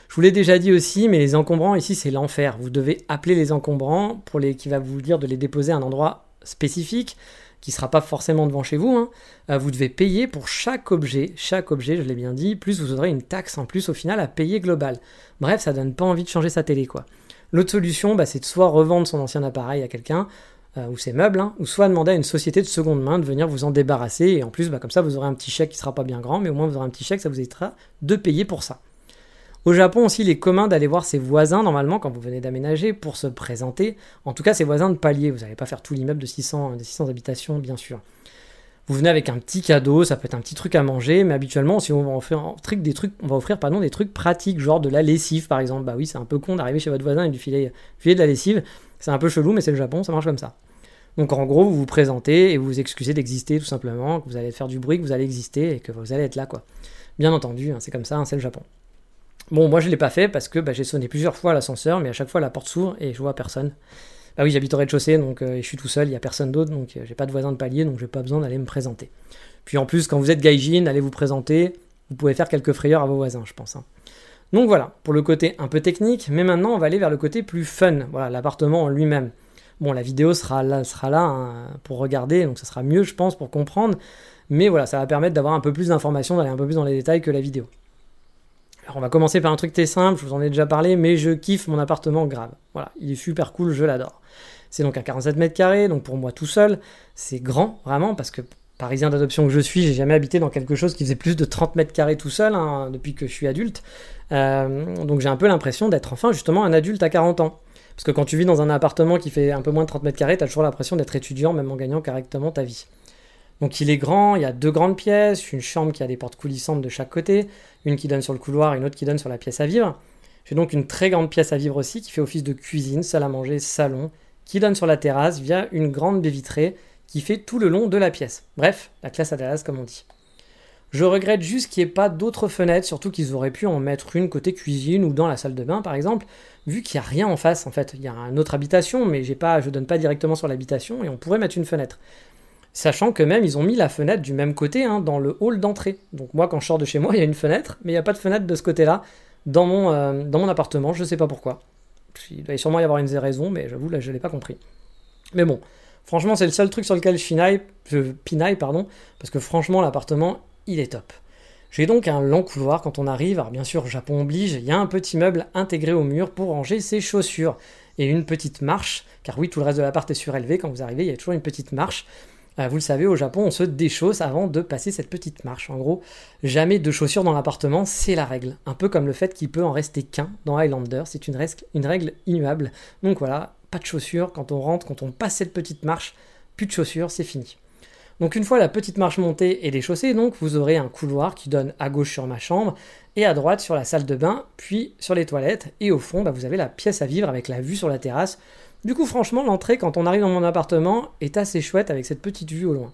Je vous l'ai déjà dit aussi, mais les encombrants ici c'est l'enfer. Vous devez appeler les encombrants qui va vous dire de les déposer à un endroit spécifique qui sera pas forcément devant chez vous, hein. euh, vous devez payer pour chaque objet, chaque objet, je l'ai bien dit, plus vous aurez une taxe en plus au final à payer global. Bref, ça donne pas envie de changer sa télé, quoi. L'autre solution, bah, c'est de soit revendre son ancien appareil à quelqu'un, euh, ou ses meubles, hein, ou soit demander à une société de seconde main de venir vous en débarrasser, et en plus, bah, comme ça, vous aurez un petit chèque qui sera pas bien grand, mais au moins vous aurez un petit chèque, ça vous évitera de payer pour ça. Au Japon aussi, il est commun d'aller voir ses voisins normalement quand vous venez d'aménager pour se présenter. En tout cas, ses voisins de palier. Vous n'allez pas faire tout l'immeuble de 600, 600 habitations, bien sûr. Vous venez avec un petit cadeau, ça peut être un petit truc à manger, mais habituellement, si on va offrir des trucs, on va offrir pardon, des trucs pratiques, genre de la lessive par exemple. Bah oui, c'est un peu con d'arriver chez votre voisin et filer, filer de la lessive. C'est un peu chelou, mais c'est le Japon, ça marche comme ça. Donc en gros, vous vous présentez et vous vous excusez d'exister tout simplement, que vous allez faire du bruit, que vous allez exister et que vous allez être là quoi. Bien entendu, hein, c'est comme ça, hein, c'est le Japon. Bon, moi je l'ai pas fait parce que bah, j'ai sonné plusieurs fois à l'ascenseur, mais à chaque fois la porte s'ouvre et je vois personne. Bah oui, j'habite au rez-de-chaussée, donc euh, je suis tout seul, il y a personne d'autre, donc euh, j'ai pas de voisin de palier, donc j'ai pas besoin d'aller me présenter. Puis en plus, quand vous êtes gaijin, allez vous présenter, vous pouvez faire quelques frayeurs à vos voisins, je pense. Hein. Donc voilà, pour le côté un peu technique, mais maintenant on va aller vers le côté plus fun, voilà, l'appartement en lui-même. Bon, la vidéo sera là, sera là hein, pour regarder, donc ça sera mieux, je pense, pour comprendre. Mais voilà, ça va permettre d'avoir un peu plus d'informations, d'aller un peu plus dans les détails que la vidéo. Alors on va commencer par un truc très simple, je vous en ai déjà parlé, mais je kiffe mon appartement grave. Voilà, il est super cool, je l'adore. C'est donc à 47 mètres carrés, donc pour moi tout seul, c'est grand vraiment parce que parisien d'adoption que je suis, j'ai jamais habité dans quelque chose qui faisait plus de 30 mètres carrés tout seul hein, depuis que je suis adulte. Euh, donc j'ai un peu l'impression d'être enfin justement un adulte à 40 ans. Parce que quand tu vis dans un appartement qui fait un peu moins de 30 mètres carrés, t'as toujours l'impression d'être étudiant même en gagnant correctement ta vie. Donc il est grand, il y a deux grandes pièces, une chambre qui a des portes coulissantes de chaque côté, une qui donne sur le couloir, une autre qui donne sur la pièce à vivre. J'ai donc une très grande pièce à vivre aussi qui fait office de cuisine, salle à manger, salon, qui donne sur la terrasse via une grande baie vitrée qui fait tout le long de la pièce. Bref, la classe à Dallas comme on dit. Je regrette juste qu'il n'y ait pas d'autres fenêtres, surtout qu'ils auraient pu en mettre une côté cuisine ou dans la salle de bain par exemple, vu qu'il n'y a rien en face en fait. Il y a une autre habitation, mais j'ai je donne pas directement sur l'habitation et on pourrait mettre une fenêtre. Sachant que même ils ont mis la fenêtre du même côté, hein, dans le hall d'entrée. Donc moi quand je sors de chez moi, il y a une fenêtre, mais il n'y a pas de fenêtre de ce côté-là dans mon, euh, appartement, je ne sais pas pourquoi. Il doit sûrement y avoir une raison, mais j'avoue là je ne l'ai pas compris. Mais bon, franchement c'est le seul truc sur lequel je, finaille, pinaille, pardon, parce que franchement l'appartement il est top. J'ai donc un long couloir quand on arrive, alors bien sûr Japon oblige, il y a un petit meuble intégré au mur pour ranger ses chaussures, et une petite marche, car oui tout le reste de l'appart est surélevé, quand vous arrivez il y a toujours une petite marche, vous le savez, au Japon, on se déchausse avant de passer cette petite marche. En gros, jamais de chaussures dans l'appartement, c'est la règle. Un peu comme le fait qu'il peut en rester qu'un dans Highlander, c'est une, règle immuable. Donc voilà, pas de chaussures quand on rentre, quand on passe cette petite marche, plus de chaussures, c'est fini. Donc une fois la petite marche montée et déchaussée, donc vous aurez un couloir qui donne à gauche sur ma chambre et à droite sur la salle de bain, puis sur les toilettes et au fond bah, vous avez la pièce à vivre avec la vue sur la terrasse. Du coup franchement l'entrée quand on arrive dans mon appartement est assez chouette avec cette petite vue au loin.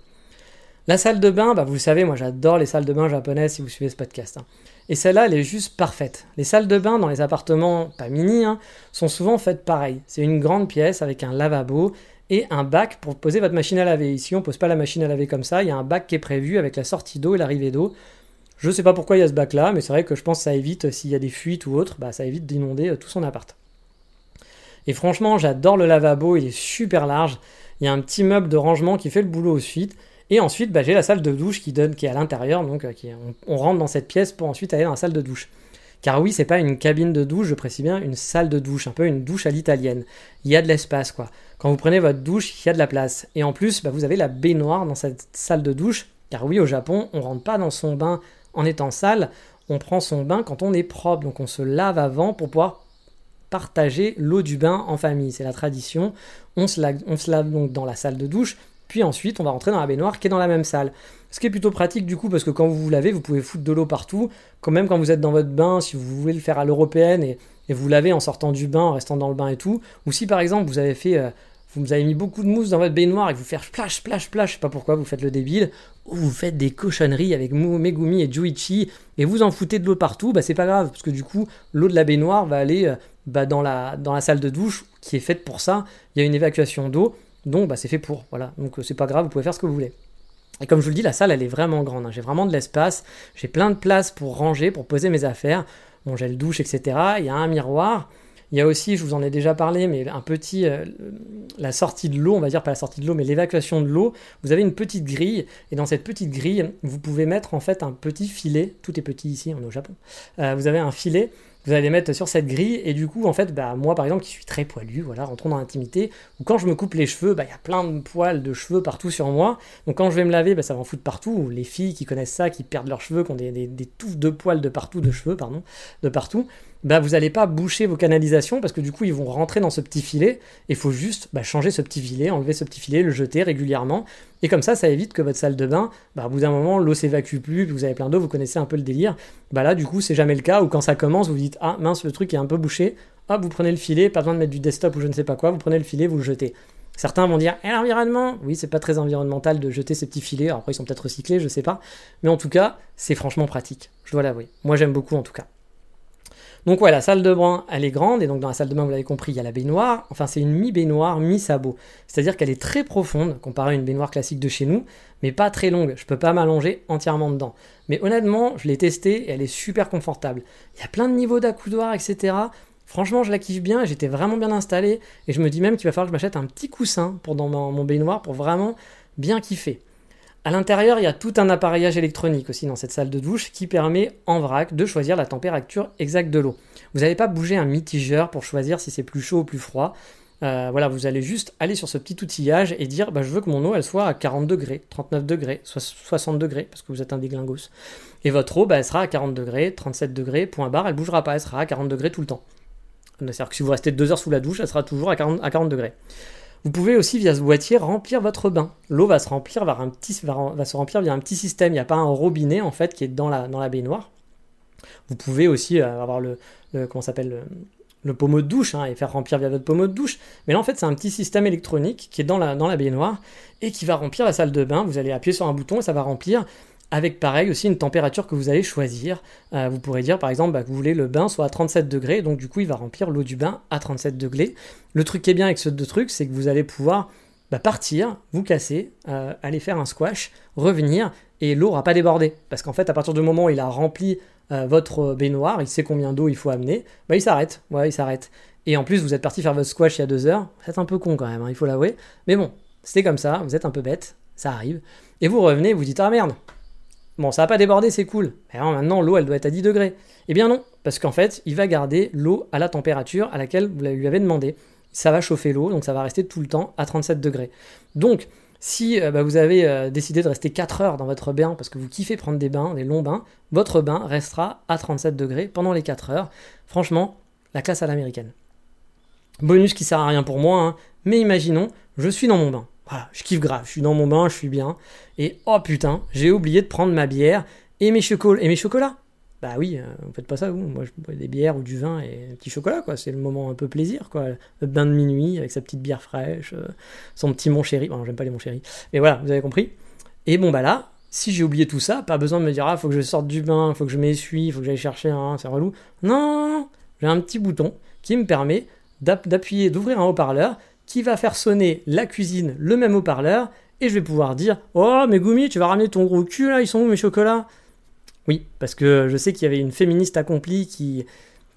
La salle de bain, bah, vous le savez, moi j'adore les salles de bain japonaises si vous suivez ce podcast. Hein. Et celle-là, elle est juste parfaite. Les salles de bain dans les appartements, pas mini, hein, sont souvent faites pareil. C'est une grande pièce avec un lavabo et un bac pour poser votre machine à laver. Ici, on pose pas la machine à laver comme ça, il y a un bac qui est prévu avec la sortie d'eau et l'arrivée d'eau. Je ne sais pas pourquoi il y a ce bac là, mais c'est vrai que je pense que ça évite, s'il y a des fuites ou autre, bah, ça évite d'inonder euh, tout son appart. Et franchement, j'adore le lavabo, il est super large. Il y a un petit meuble de rangement qui fait le boulot ensuite. Et ensuite, bah, j'ai la salle de douche qui donne, qui est à l'intérieur, donc euh, on, rentre dans cette pièce pour ensuite aller dans la salle de douche. Car oui, c'est pas une cabine de douche, je précise bien, une salle de douche, un peu une douche à l'italienne. Il y a de l'espace, quoi. Quand vous prenez votre douche, il y a de la place. Et en plus, bah, vous avez la baignoire dans cette salle de douche. Car oui, au Japon, on rentre pas dans son bain en étant sale, on prend son bain quand on est propre. Donc on se lave avant pour pouvoir partager l'eau du bain en famille. C'est la tradition. On se, lave, donc dans la salle de douche, puis ensuite on va rentrer dans la baignoire qui est dans la même salle. Ce qui est plutôt pratique du coup parce que quand vous vous lavez, vous pouvez foutre de l'eau partout. Quand même quand vous êtes dans votre bain, si vous voulez le faire à l'européenne et, vous lavez en sortant du bain, en restant dans le bain et tout. Ou si par exemple vous avez fait, euh, vous avez mis beaucoup de mousse dans votre baignoire et que vous faites splash, splash, splash, je sais pas pourquoi vous faites le débile, ou vous faites des cochonneries avec Megumi et Juichi et vous en foutez de l'eau partout, bah c'est pas grave parce que du coup l'eau de la baignoire va aller euh, bah, dans, la, salle de douche qui est faite pour ça. Il y a une évacuation d'eau, donc bah, c'est fait pour. Voilà, donc euh, c'est pas grave, vous pouvez faire ce que vous voulez. Et comme je vous le dis, la salle, elle est vraiment grande. Hein. J'ai vraiment de l'espace. J'ai plein de place pour ranger, pour poser mes affaires. J'ai le douche, etc. Il y a un miroir. Il y a aussi, je vous en ai déjà parlé, mais un petit, euh, la sortie de l'eau, on va dire pas la sortie de l'eau, mais l'évacuation de l'eau. Vous avez une petite grille, et dans cette petite grille, vous pouvez mettre en fait un petit filet. Tout est petit ici, on est au Japon. Euh, vous avez un filet vous allez mettre sur cette grille et du coup en fait bah moi par exemple qui suis très poilu voilà rentrons dans l'intimité ou quand je me coupe les cheveux bah il y a plein de poils de cheveux partout sur moi donc quand je vais me laver bah, ça va en foutre partout les filles qui connaissent ça qui perdent leurs cheveux qui ont des, des touffes de poils de partout de cheveux pardon de partout bah, vous n'allez pas boucher vos canalisations parce que du coup ils vont rentrer dans ce petit filet et il faut juste bah, changer ce petit filet, enlever ce petit filet, le jeter régulièrement et comme ça ça évite que votre salle de bain, bah, au bout d'un moment l'eau s'évacue plus, vous avez plein d'eau, vous connaissez un peu le délire, bah là du coup c'est jamais le cas ou quand ça commence vous dites ah mince le truc est un peu bouché, hop vous prenez le filet, pas besoin de mettre du desktop ou je ne sais pas quoi, vous prenez le filet, vous le jetez. Certains vont dire, eh, l'environnement? Oui, c'est pas très environnemental de jeter ces petits filets. Alors après, ils sont peut-être recyclés, je sais pas. Mais en tout cas, c'est franchement pratique. Je dois l'avouer. Moi, j'aime beaucoup en tout cas. Donc ouais, la salle de bain, elle est grande, et donc dans la salle de bain, vous l'avez compris, il y a la baignoire. Enfin, c'est une mi-baignoire, mi-sabot. C'est-à-dire qu'elle est très profonde, comparée à une baignoire classique de chez nous, mais pas très longue. Je peux pas m'allonger entièrement dedans. Mais honnêtement, je l'ai testée, et elle est super confortable. Il y a plein de niveaux d'accoudoir, etc. Franchement, je la kiffe bien, j'étais vraiment bien installé, et je me dis même qu'il va falloir que je m'achète un petit coussin pour dans mon baignoire pour vraiment bien kiffer. À l'intérieur, il y a tout un appareillage électronique aussi dans cette salle de douche qui permet en vrac de choisir la température exacte de l'eau. Vous n'allez pas bouger un mitigeur pour choisir si c'est plus chaud ou plus froid. Euh, voilà, vous allez juste aller sur ce petit outillage et dire bah, je veux que mon eau soit à 40 degrés, 39 degrés, 60 degrés, parce que vous êtes un déglingos. Et votre eau, bah, elle sera à 40 degrés, 37 degrés, point barre, elle bougera pas, elle sera à 40 degrés tout le temps. C'est-à-dire que si vous restez deux heures sous la douche, elle sera toujours à 40, à 40 degrés. Vous pouvez aussi via ce boîtier remplir votre bain. L'eau va se remplir un petit, va, se remplir via un petit système. Il n'y a pas un robinet en fait qui est dans la, baignoire. Vous pouvez aussi euh, avoir le, s'appelle le, pommeau de douche hein, et faire remplir via votre pommeau de douche. Mais là en fait c'est un petit système électronique qui est dans la baignoire et qui va remplir la salle de bain. Vous allez appuyer sur un bouton et ça va remplir avec pareil aussi une température que vous allez choisir. Euh, vous pourrez dire par exemple bah, que vous voulez le bain soit à 37 degrés, donc du coup il va remplir l'eau du bain à 37 degrés. Le truc qui est bien avec ce deux trucs, c'est que vous allez pouvoir bah, partir, vous casser, euh, aller faire un squash, revenir, et l'eau n'aura pas débordé. Parce qu'en fait, à partir du moment où il a rempli euh, votre baignoire, il sait combien d'eau il faut amener, bah, il s'arrête. Il s'arrête. Et en plus, vous êtes parti faire votre squash il y a deux heures. C'est un peu con quand même, hein, il faut l'avouer. Mais bon, c'était comme ça, vous êtes un peu bête, ça arrive. Et vous revenez, vous dites Ah merde, Bon, ça n'a pas débordé, c'est cool. Mais maintenant, l'eau, elle doit être à 10 degrés. Eh bien non, parce qu'en fait, il va garder l'eau à la température à laquelle vous lui avez demandé. Ça va chauffer l'eau, donc ça va rester tout le temps à 37 degrés. Donc, Si euh, bah, vous avez euh, décidé de rester 4 heures dans votre bain parce que vous kiffez prendre des bains, des longs bains, votre bain restera à 37 degrés pendant les 4 heures. Franchement, la classe à l'américaine. Bonus qui sert à rien pour moi, hein, mais imaginons, je suis dans mon bain. Voilà, je kiffe grave, je suis dans mon bain, je suis bien. Et oh putain, j'ai oublié de prendre ma bière et mes, et mes chocolats. Bah oui, euh, vous faites pas ça, vous. Moi, je bois des bières ou du vin et un petit chocolat, quoi. C'est le moment un peu plaisir, quoi. Le bain de minuit avec sa petite bière fraîche, euh, son petit mon chéri. Bon, j'aime pas les mon chéri. Mais voilà, vous avez compris. Et bon, bah là, si j'ai oublié tout ça, pas besoin de me dire, ah, faut que je sorte du bain, faut que je m'essuie, faut que j'aille chercher un, c'est relou. Non, j'ai un petit bouton qui me permet d'appuyer, d'ouvrir un haut-parleur qui va faire sonner la cuisine, le même haut-parleur, et je vais pouvoir dire, oh, mais Goumi, tu vas ramener ton gros cul là, ils sont où mes chocolats? Oui, parce que je sais qu'il y avait une féministe accomplie qui,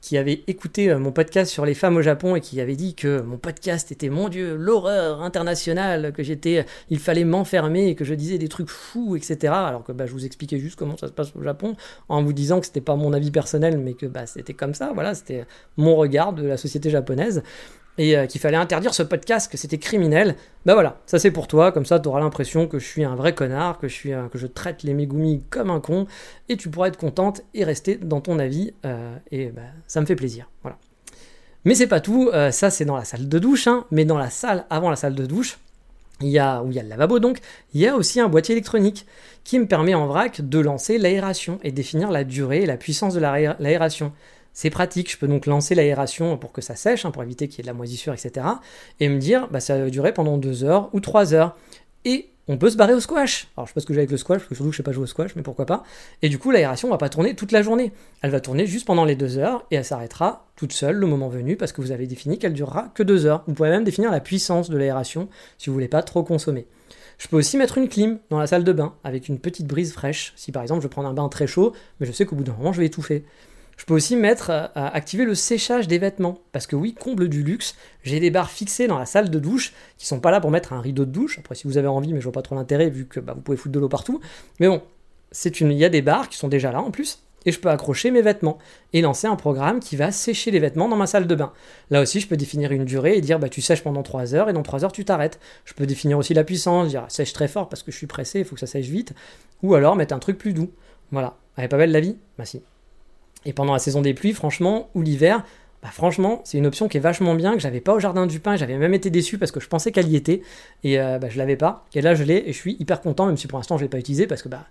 qui avait écouté euh, mon podcast sur les femmes au Japon et qui avait dit que mon podcast était, mon Dieu, l'horreur internationale, que j'étais, il fallait m'enfermer et que je disais des trucs fous, etc. Alors que bah, je vous expliquais juste comment ça se passe au Japon en vous disant que c'était pas mon avis personnel, mais que bah, c'était comme ça, voilà, c'était mon regard de la société japonaise et euh, qu'il fallait interdire ce podcast, que c'était criminel, bah voilà, ça c'est pour toi, comme ça tu auras l'impression que je suis un vrai connard, que je, suis, que je traite les Megumi comme un con, et tu pourras être contente et rester dans ton avis, euh, et bah, ça me fait plaisir, voilà. Mais c'est pas tout, euh, ça c'est dans la salle de douche, hein, mais dans la salle avant la salle de douche, il y a, où il y a le lavabo donc, il y a aussi un boîtier électronique qui me permet en vrac de lancer l'aération et définir la durée et la puissance de l'aération. C'est pratique, je peux donc lancer l'aération pour que ça sèche, hein, pour éviter qu'il y ait de la moisissure, etc. Et me dire, bah, ça va durer pendant 2 heures ou 3 heures. Et on peut se barrer au squash. Alors je sais pas ce que j'ai avec le squash, parce que surtout je sais pas jouer au squash, mais pourquoi pas. Et du coup l'aération va pas tourner toute la journée. Elle va tourner juste pendant les 2 heures et elle s'arrêtera toute seule le moment venu parce que vous avez défini qu'elle durera que 2 heures. Vous pouvez même définir la puissance de l'aération si vous voulez pas trop consommer. Je peux aussi mettre une clim dans la salle de bain avec une petite brise fraîche. Si par exemple je prends un bain très chaud, mais je sais qu'au bout d'un moment je vais étouffer. Je peux aussi mettre euh, activer le séchage des vêtements. Parce que oui, comble du luxe, j'ai des barres fixées dans la salle de douche qui sont pas là pour mettre un rideau de douche. Après, si vous avez envie, mais je vois pas trop l'intérêt vu que bah, vous pouvez foutre de l'eau partout. Mais bon, c'est une... il y a des barres qui sont déjà là en plus. Et je peux accrocher mes vêtements et lancer un programme qui va sécher les vêtements dans ma salle de bain. Là aussi, je peux définir une durée et dire bah, tu sèches pendant 3 heures et dans 3 heures tu t'arrêtes. Je peux définir aussi la puissance, dire sèche très fort parce que je suis pressé, il faut que ça sèche vite. Ou alors mettre un truc plus doux. Voilà. Elle est pas belle la vie Bah si. Et pendant la saison des pluies, franchement, ou l'hiver, bah franchement, c'est une option qui est vachement bien, que j'avais pas au jardin du pain, j'avais même été déçu parce que je pensais qu'elle y était, et euh, bah, je l'avais pas. Et là, je l'ai, et je suis hyper content, même si pour l'instant je l'ai pas utilisé, parce que bah,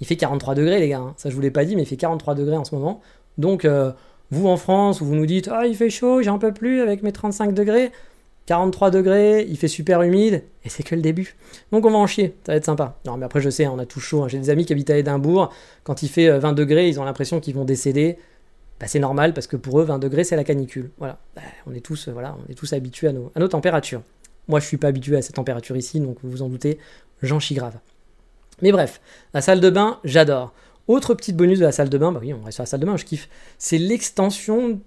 il fait 43 degrés, les gars. Hein. Ça, je vous l'ai pas dit, mais il fait 43 degrés en ce moment. Donc, euh, vous en France, où vous nous dites, ah, il fait chaud, j'en peux plus avec mes 35 degrés. 43 degrés, il fait super humide, et c'est que le début. Donc on va en chier, ça va être sympa. Non mais après je sais, on a tout chaud, hein. j'ai des amis qui habitent à Édimbourg, quand il fait 20 euh, degrés, ils ont l'impression qu'ils vont décéder. Bah, c'est normal parce que pour eux 20 degrés c'est la canicule. Voilà, bah, on est tous, euh, voilà, on est tous habitués à nos, températures. Moi je suis pas habitué à cette température ici, donc vous vous en doutez, j'en chie grave. Mais bref, la salle de bain, j'adore. Autre petite bonus de la salle de bain, bah oui, on reste sur la salle de bain, je kiffe. C'est l'extension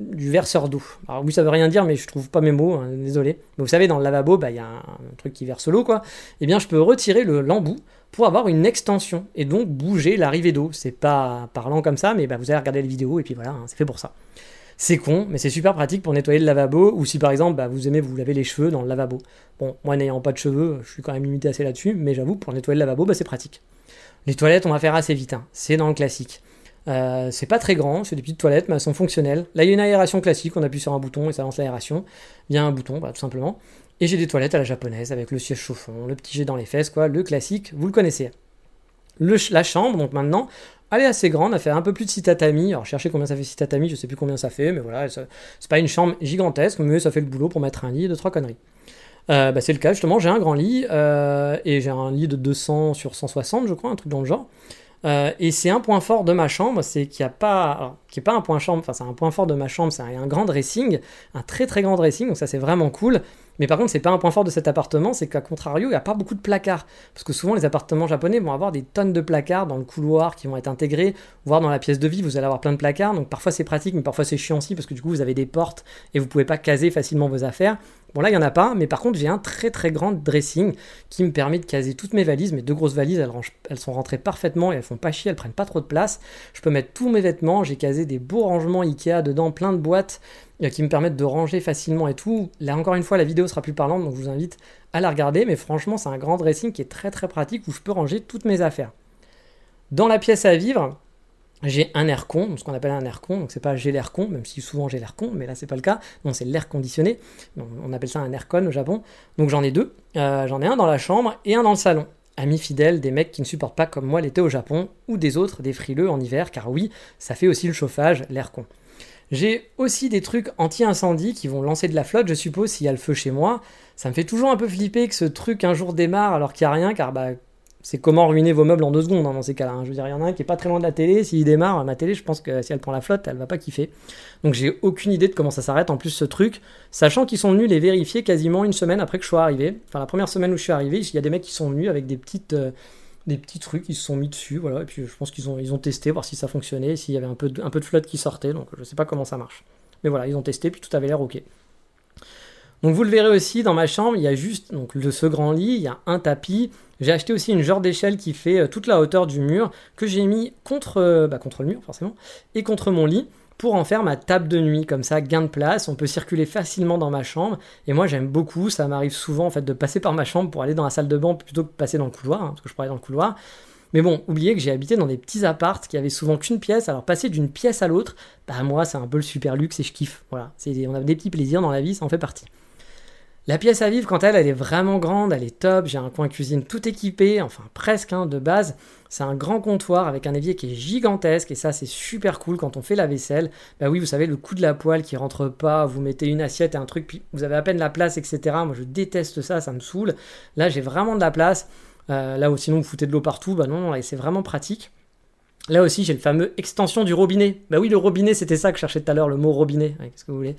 du verseur d'eau. Alors oui, ça veut rien dire, mais je trouve pas mes mots, hein, désolé. Mais vous savez, dans le lavabo, bah, il y a un, truc qui verse l'eau, quoi. Eh bien, je peux retirer le l'embout pour avoir une extension et donc bouger l'arrivée d'eau. C'est pas parlant comme ça, mais bah, vous allez regarder la vidéo et puis voilà, hein, c'est fait pour ça. C'est con, mais c'est super pratique pour nettoyer le lavabo ou si par exemple bah, vous aimez vous laver les cheveux dans le lavabo. Bon, moi n'ayant pas de cheveux, je suis quand même limité assez là-dessus, mais j'avoue, pour nettoyer le lavabo, bah, c'est pratique. Les toilettes, on va faire assez vite, hein. c'est dans le classique. Euh, c'est pas très grand, c'est des petites toilettes, mais elles sont fonctionnelles. Là, il y a une aération classique, on appuie sur un bouton et ça lance l'aération. Il y a un bouton, bah, tout simplement. Et j'ai des toilettes à la japonaise avec le siège chauffant, le petit jet dans les fesses, quoi, le classique, vous le connaissez. la chambre, donc maintenant, elle est assez grande, elle fait un peu plus de 6 tatami. Alors, cherchez combien ça fait 6 tatami, je sais plus combien ça fait, mais voilà, c'est pas une chambre gigantesque, mais ça fait le boulot pour mettre un lit et deux, trois conneries. Euh, bah, c'est le cas, justement, j'ai un grand lit, euh, et j'ai un lit de 200 sur 160, je crois, un truc dans le genre. Euh, et c'est un point fort de ma chambre, c'est qu'il n'y a pas, qui est pas un point chambre, enfin c'est un point fort de ma chambre, c'est un, grand dressing, un très très grand dressing, donc ça c'est vraiment cool. Mais par contre, c'est pas un point fort de cet appartement, c'est qu'à contrario, il n'y a pas beaucoup de placards. Parce que souvent, les appartements japonais vont avoir des tonnes de placards dans le couloir qui vont être intégrés, voire dans la pièce de vie, vous allez avoir plein de placards. Donc parfois c'est pratique, mais parfois c'est chiant aussi, parce que du coup, vous avez des portes et vous pouvez pas caser facilement vos affaires. Bon, là, il n'y en a pas, mais par contre, j'ai un très très grand dressing qui me permet de caser toutes mes valises. Mes deux grosses valises, elles, sont rentrées parfaitement et elles font pas chier, elles prennent pas trop de place. Je peux mettre tous mes vêtements, j'ai casé des beaux rangements Ikea dedans, plein de boîtes qui me permettent de ranger facilement et tout. Là encore une fois, la vidéo sera plus parlante, donc je vous invite à la regarder. Mais franchement, c'est un grand dressing qui est très très pratique où je peux ranger toutes mes affaires. Dans la pièce à vivre, j'ai un air con, ce qu'on appelle un air con, donc c'est pas j'ai l'air con, même si souvent j'ai l'air con, mais là c'est pas le cas, non c'est l'air conditionné, on appelle ça un aircon au Japon, donc j'en ai deux, euh, j'en ai un dans la chambre et un dans le salon. Amis fidèles, des mecs qui ne supportent pas comme moi l'été au Japon, ou des autres, des frileux en hiver, car oui, ça fait aussi le chauffage, l'air con. J'ai aussi des trucs anti-incendie qui vont lancer de la flotte, je suppose, s'il y a le feu chez moi. Ça me fait toujours un peu flipper que ce truc un jour démarre alors qu'il n'y a rien, car bah, c'est comment ruiner vos meubles en deux secondes hein, dans ces cas-là. Hein. Je veux dire, il y en a un qui est pas très loin de la télé. S'il démarre, ma télé, je pense que si elle prend la flotte, elle va pas kiffer. Donc j'ai aucune idée de comment ça s'arrête. En plus, ce truc, sachant qu'ils sont venus les vérifier quasiment une semaine après que je sois arrivé. Enfin, la première semaine où je suis arrivé, il y a des mecs qui sont venus avec des petites. Euh, petits trucs qui se sont mis dessus, voilà, et puis je pense qu'ils ont, ils testé, voir si ça fonctionnait, s'il y avait un peu, de, flotte qui sortait, donc je sais pas comment ça marche. Mais voilà, ils ont testé, puis tout avait l'air ok. Donc vous le verrez aussi dans ma chambre, il y a juste donc, le, ce grand lit, il y a un tapis. J'ai acheté aussi une genre d'échelle qui fait euh, toute la hauteur du mur que j'ai mis contre, euh, bah, contre le mur forcément et contre mon lit pour en faire ma table de nuit comme ça gain de place on peut circuler facilement dans ma chambre et moi j'aime beaucoup ça m'arrive souvent en fait de passer par ma chambre pour aller dans la salle de bain plutôt que passer dans le couloir hein, parce que je aller dans le couloir mais bon, oubliez que j'ai habité dans des petits appartes qui avaient souvent qu'une pièce, alors passer d'une pièce à l'autre, bah moi c'est un peu le super luxe et je kiffe. Voilà, on a des petits plaisirs dans la vie, ça en fait partie. La pièce à vivre, quant à elle, elle est vraiment grande, elle est top. J'ai un coin cuisine tout équipé, enfin presque hein, de base. C'est un grand comptoir avec un évier qui est gigantesque et ça c'est super cool quand on fait la vaisselle. Bah oui, vous savez, le coup de la poêle qui rentre pas, vous mettez une assiette et un truc, puis vous avez à peine la place, etc. Moi je déteste ça, ça me saoule. Là j'ai vraiment de la place. Euh, là où sinon vous foutez de l'eau partout, bah non, non c'est vraiment pratique. Là aussi, j'ai le fameux extension du robinet. Bah oui, le robinet, c'était ça que je cherchais tout à l'heure, le mot robinet. Qu'est-ce que vous voulez?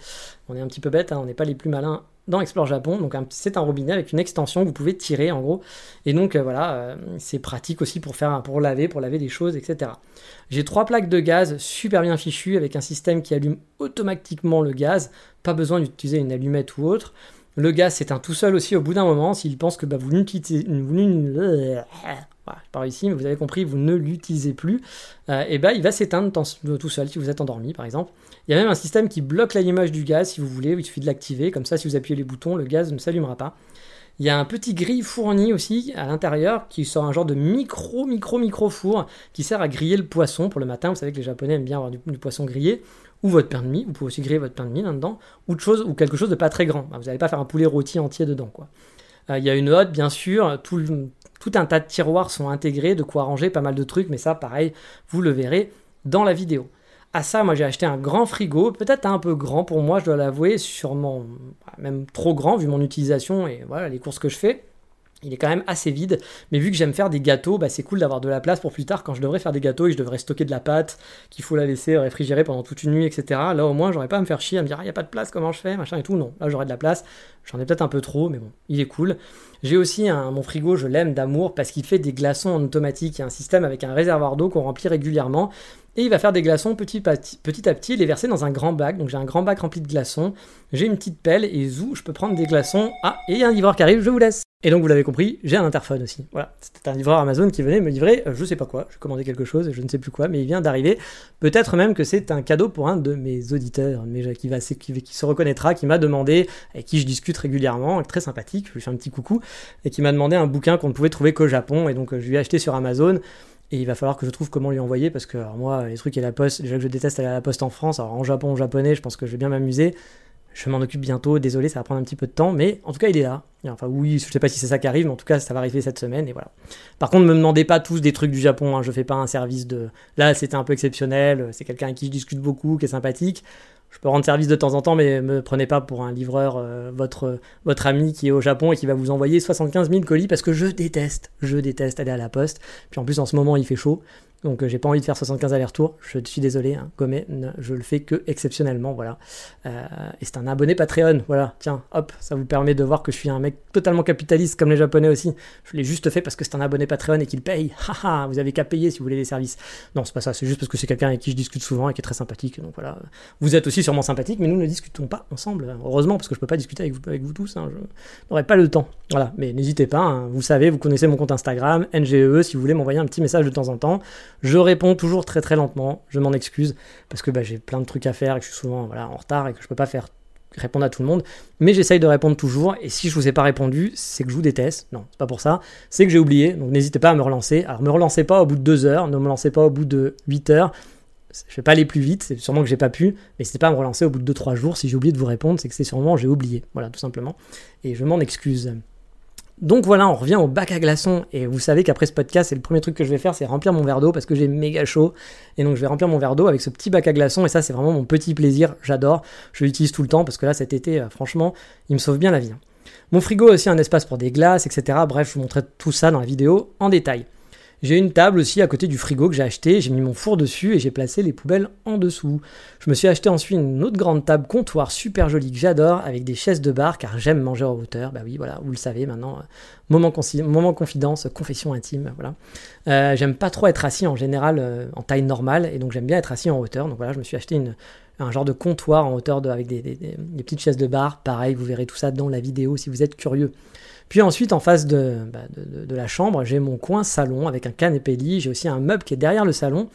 On est un petit peu bête, hein, on n'est pas les plus malins dans Explore Japon. Donc c'est un robinet avec une extension que vous pouvez tirer en gros. Et donc euh, voilà, euh, c'est pratique aussi pour faire pour laver, pour laver des choses, etc. J'ai trois plaques de gaz super bien fichues avec un système qui allume automatiquement le gaz. Pas besoin d'utiliser une allumette ou autre. Le gaz s'éteint tout seul aussi au bout d'un moment s'il pense que bah, vous n'utilisez par ici, mais vous avez compris, vous ne l'utilisez plus, euh, et ben il va s'éteindre tout seul si vous êtes endormi par exemple. Il y a même un système qui bloque l'allumage du gaz si vous voulez, il suffit de l'activer, comme ça si vous appuyez les boutons, le gaz ne s'allumera pas. Il y a un petit grille fourni aussi à l'intérieur qui sort un genre de micro, micro, micro four qui sert à griller le poisson pour le matin. Vous savez que les Japonais aiment bien avoir du, poisson grillé ou votre pain de mie. Vous pouvez aussi griller votre pain de mie là-dedans ou, de ou quelque chose de pas très grand. Vous n'allez pas faire un poulet rôti entier dedans. Quoi. Euh, il y a une hotte, bien sûr. Tout, tout un tas de tiroirs sont intégrés, de quoi ranger pas mal de trucs, mais ça, pareil, vous le verrez dans la vidéo. À ça, moi j'ai acheté un grand frigo, peut-être un peu grand pour moi, je dois l'avouer, sûrement même trop grand vu mon utilisation et voilà les courses que je fais. Il est quand même assez vide, mais vu que j'aime faire des gâteaux, bah c'est cool d'avoir de la place pour plus tard quand je devrais faire des gâteaux et je devrais stocker de la pâte, qu'il faut la laisser réfrigérer pendant toute une nuit, etc. Là au moins j'aurais pas à me faire chier à me dire il ah, n'y a pas de place, comment je fais, machin et tout. Non, là j'aurais de la place, j'en ai peut-être un peu trop, mais bon, il est cool. J'ai aussi un, mon frigo, je l'aime d'amour parce qu'il fait des glaçons en automatique. Il y a un système avec un réservoir d'eau qu'on remplit régulièrement et il va faire des glaçons petit, à petit et les verser dans un grand bac. Donc j'ai un grand bac rempli de glaçons, j'ai une petite pelle et zou, je peux prendre des glaçons. Ah, et il y a un livreur qui arrive, je vous laisse. Et donc vous l'avez compris, j'ai un interphone aussi. Voilà, c'était un livreur Amazon qui venait me livrer, euh, je sais pas quoi, je commandais quelque chose, je ne sais plus quoi, mais il vient d'arriver. Peut-être même que c'est un cadeau pour un de mes auditeurs, qui, va, qui se reconnaîtra, qui m'a demandé, avec qui je discute régulièrement, très sympathique, je lui fais un petit coucou, et qui m'a demandé un bouquin qu'on ne pouvait trouver qu'au Japon, et donc euh, je lui ai acheté sur Amazon. Et il va falloir que je trouve comment lui envoyer parce que moi, les trucs et la poste, déjà que je déteste aller à la poste en France, alors en Japon, en japonais, je pense que je vais bien m'amuser. Je m'en occupe bientôt, désolé, ça va prendre un petit peu de temps, mais en tout cas, il est là. Enfin, oui, je sais pas si c'est ça qui arrive, mais en tout cas, ça va arriver cette semaine, et voilà. Par contre, ne me demandez pas tous des trucs du Japon, hein, je fais pas un service de. Là, c'était un peu exceptionnel, c'est quelqu'un avec qui je discute beaucoup, qui est sympathique je peux rendre service de temps en temps, mais me prenez pas pour un livreur, euh, votre, votre ami qui est au Japon et qui va vous envoyer 75 000 colis parce que je déteste, je déteste aller à la poste. Puis en plus, en ce moment, il fait chaud. Donc euh, j'ai pas envie de faire 75 allers-retours, je suis désolé, hein, je le fais que exceptionnellement, voilà. Euh, et c'est un abonné Patreon, voilà, tiens, hop, ça vous permet de voir que je suis un mec totalement capitaliste comme les japonais aussi. Je l'ai juste fait parce que c'est un abonné Patreon et qu'il paye, (laughs) haha, vous avez qu'à payer si vous voulez les services. Non, c'est pas ça, c'est juste parce que c'est quelqu'un avec qui je discute souvent et qui est très sympathique, donc voilà. Vous êtes aussi sûrement sympathique, mais nous ne discutons pas ensemble, heureusement, parce que je peux pas discuter avec vous, avec vous tous, hein, je n'aurai pas le temps. Voilà, mais n'hésitez pas, hein, vous savez, vous connaissez mon compte Instagram, NGE, si vous voulez m'envoyer un petit message de temps en temps Je réponds toujours très très lentement, je m'en excuse, parce que bah, j'ai plein de trucs à faire et que je suis souvent en retard et que je peux pas faire répondre à tout le monde, mais j'essaye de répondre toujours, et si je vous ai pas répondu, c'est que je vous déteste, non, c'est pas pour ça, c'est que j'ai oublié, donc n'hésitez pas à me relancer, alors me relancez pas au bout de 2 heures, ne me lancez pas au bout de 8 heures, je vais pas aller plus vite, c'est sûrement que j'ai pas pu, mais n'hésitez pas à me relancer au bout de 2-3 jours, si j'ai oublié de vous répondre, c'est que c'est sûrement j'ai oublié, voilà, tout simplement, et je m'en excuse. Donc voilà, on revient au bac à glaçons. Et vous savez qu'après ce podcast, c'est le premier truc que je vais faire, c'est remplir mon verre d'eau parce que j'ai méga chaud. Et donc je vais remplir mon verre d'eau avec ce petit bac à glaçons. Et ça, c'est vraiment mon petit plaisir. J'adore. Je l'utilise tout le temps parce que là, cet été, euh, franchement, il me sauve bien la vie. Hein. Mon frigo a aussi un espace pour des glaces, etc. Bref, je vous montrerai tout ça dans la vidéo en détail. J'ai une table aussi à côté du frigo que j'ai acheté, j'ai mis mon four dessus et j'ai placé les poubelles en dessous. Je me suis acheté ensuite une autre grande table comptoir super jolie que j'adore avec des chaises de bar car j'aime manger en hauteur. Bah oui, voilà, vous le savez maintenant. Euh, moment, moment confidence, confession intime, voilà. Euh, j'aime pas trop être assis en général euh, en taille normale et donc j'aime bien être assis en hauteur. Donc voilà, je me suis acheté un genre de comptoir en hauteur de, avec des, des petites chaises de bar. Pareil, vous verrez tout ça dans la vidéo si vous êtes curieux. Puis ensuite, en face bah, de, la chambre, j'ai mon coin salon avec un canapé lit. J'ai aussi un meuble qui est derrière le salon,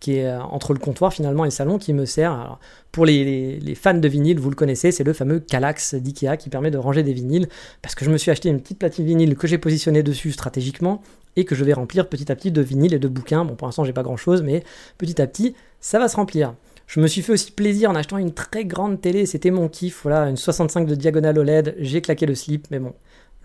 qui est euh, entre le comptoir finalement et le salon, qui me sert. Pour les, les, fans de vinyle, vous le connaissez, c'est le fameux Calax d'IKEA qui permet de ranger des vinyles. Parce que je me suis acheté une petite platine vinyle que j'ai positionnée dessus stratégiquement et que je vais remplir petit à petit de vinyles et de bouquins. Bon, pour l'instant, j'ai pas grand chose, mais petit à petit, ça va se remplir. Je me suis fait aussi plaisir en achetant une très grande télé, c'était mon kiff, voilà, une 65 de diagonale OLED, j'ai claqué le slip, mais bon,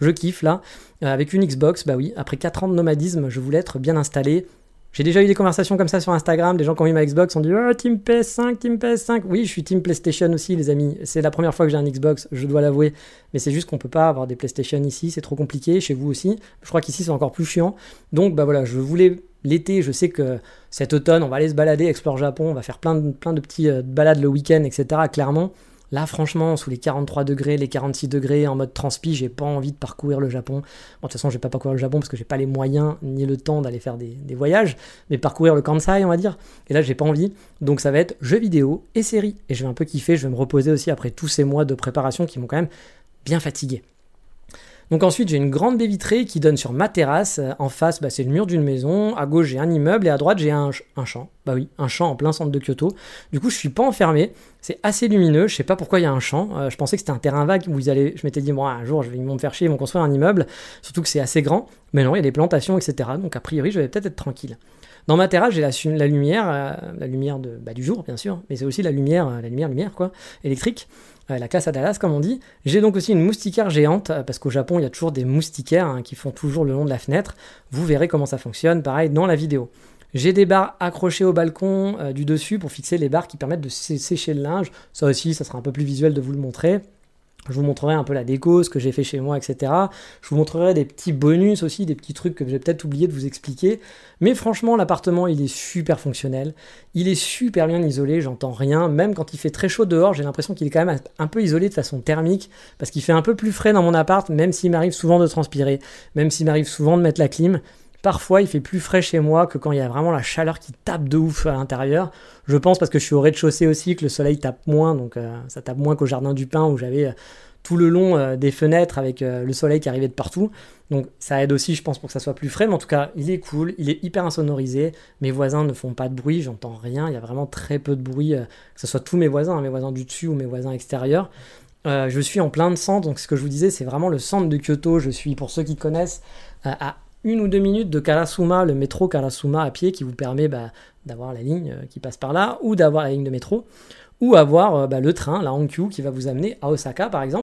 je kiffe là. Euh, avec une Xbox, bah oui, après 4 ans de nomadisme, je voulais être bien installé. J'ai déjà eu des conversations comme ça sur Instagram, des gens qui ont eu ma Xbox ont dit Oh, Team PS5, Team PS5. Oui, je suis Team PlayStation aussi, les amis. C'est la première fois que j'ai un Xbox, je dois l'avouer. Mais c'est juste qu'on peut pas avoir des PlayStation ici, c'est trop compliqué, chez vous aussi. Je crois qu'ici c'est encore plus chiant. Donc, bah voilà, je voulais l'été, je sais que cet automne, on va aller se balader, Explore Japon, on va faire plein de, plein petits euh, balades le week-end, etc. Clairement. Là, franchement, sous les 43 degrés, les 46 degrés, en mode transpi, j'ai pas envie de parcourir le Japon. Bon, de toute façon, je vais pas parcourir le Japon parce que j'ai pas les moyens ni le temps d'aller faire des, voyages, mais parcourir le Kansai, on va dire. Et là, j'ai pas envie. Donc, ça va être jeux vidéo et séries. Et je vais un peu kiffer, je vais me reposer aussi après tous ces mois de préparation qui m'ont quand même bien fatigué. Donc ensuite, j'ai une grande baie vitrée qui donne sur ma terrasse. En face, bah, c'est le mur d'une maison. À gauche, j'ai un immeuble et à droite, j'ai un, champ. Bah oui, un champ en plein centre de Kyoto. Du coup, je suis pas enfermé. C'est assez lumineux. Je sais pas pourquoi il y a un champ. Euh, je pensais que c'était un terrain vague où ils allaient. Je m'étais dit, bon, un jour, je vais, ils vont me faire chier, ils vont construire un immeuble. Surtout que c'est assez grand. Mais non, il y a des plantations, etc. Donc a priori, je vais peut-être être tranquille. Dans ma terrasse, j'ai la, lumière, euh, la lumière de, bah, du jour, bien sûr, mais c'est aussi la lumière, euh, la lumière, lumière, quoi, électrique. Euh, la classe à Dallas, comme on dit. J'ai donc aussi une moustiquaire géante, euh, parce qu'au Japon, il y a toujours des moustiquaires hein, qui font toujours le long de la fenêtre. Vous verrez comment ça fonctionne, pareil, dans la vidéo. J'ai des barres accrochées au balcon euh, du dessus pour fixer les barres qui permettent de sécher le linge. Ça aussi, ça sera un peu plus visuel de vous le montrer. Je vous montrerai un peu la déco, ce que j'ai fait chez moi, etc. Je vous montrerai des petits bonus aussi, des petits trucs que j'ai peut-être oublié de vous expliquer. Mais franchement, l'appartement, il est super fonctionnel. Il est super bien isolé, j'entends rien. Même quand il fait très chaud dehors, j'ai l'impression qu'il est quand même un peu isolé de façon thermique, parce qu'il fait un peu plus frais dans mon appart, même s'il m'arrive souvent de transpirer, même s'il m'arrive souvent de mettre la clim. Parfois, il fait plus frais chez moi que quand il y a vraiment la chaleur qui tape de ouf à l'intérieur. Je pense parce que je suis au rez-de-chaussée aussi, que le soleil tape moins, donc euh, ça tape moins qu'au jardin du pain où j'avais euh, tout le long euh, des fenêtres avec le soleil qui arrivait de partout. Donc ça aide aussi, je pense, pour que ça soit plus frais. Mais en tout cas, il est cool, il est hyper insonorisé. Mes voisins ne font pas de bruit, j'entends rien. Il y a vraiment très peu de bruit, que ce soit tous mes voisins, hein, mes voisins du dessus ou mes voisins extérieurs. je suis en plein de centre, donc ce que je vous disais, c'est vraiment le centre de Kyoto. Je suis, pour ceux qui connaissent, à une ou deux minutes de Karasuma, le métro Karasuma à pied qui vous permet bah, d'avoir la ligne euh, qui passe par là ou d'avoir la ligne de métro ou avoir euh, bah, le train, la Hankyu qui va vous amener à Osaka par exemple.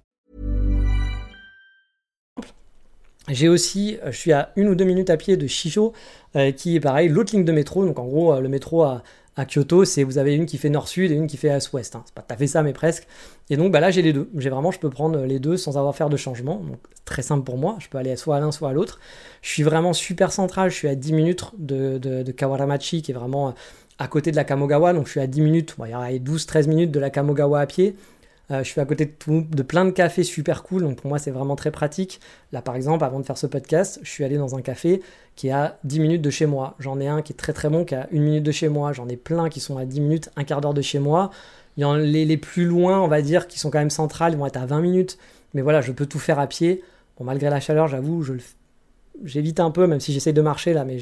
J'ai aussi, euh, je suis à une ou deux minutes à pied de Shijo, euh, qui est pareil, l'autre ligne de métro. Donc en gros, euh, le métro À Kyoto, c'est vous avez une qui fait nord-sud et une qui fait est-ouest. Hein. C'est pas tout à fait ça, mais presque. Et donc bah là, j'ai les deux. J'ai vraiment, je peux prendre les deux sans avoir à faire de changement. Donc très simple pour moi. Je peux aller soit à l'un, soit à l'autre. Je suis vraiment super central. Je suis à 10 minutes de, Kawaramachi, qui est vraiment à côté de la Kamogawa. Donc je suis à 10 minutes, il y a 12-13 minutes de la Kamogawa à pied. Euh, je suis à côté de, plein de cafés super cool, donc pour moi c'est vraiment très pratique. Là par exemple, avant de faire ce podcast, je suis allé dans un café qui est à 10 minutes de chez moi. J'en ai un qui est très très bon, qui est à 1 minute de chez moi. J'en ai plein qui sont à 10 minutes, un quart d'heure de chez moi. Il y en les, les plus loin, on va dire, qui sont quand même centrales, ils vont être à 20 minutes. Mais voilà, je peux tout faire à pied. Bon, malgré la chaleur, j'avoue, je le fais j'évite un peu, même si j'essaye de marcher là, mais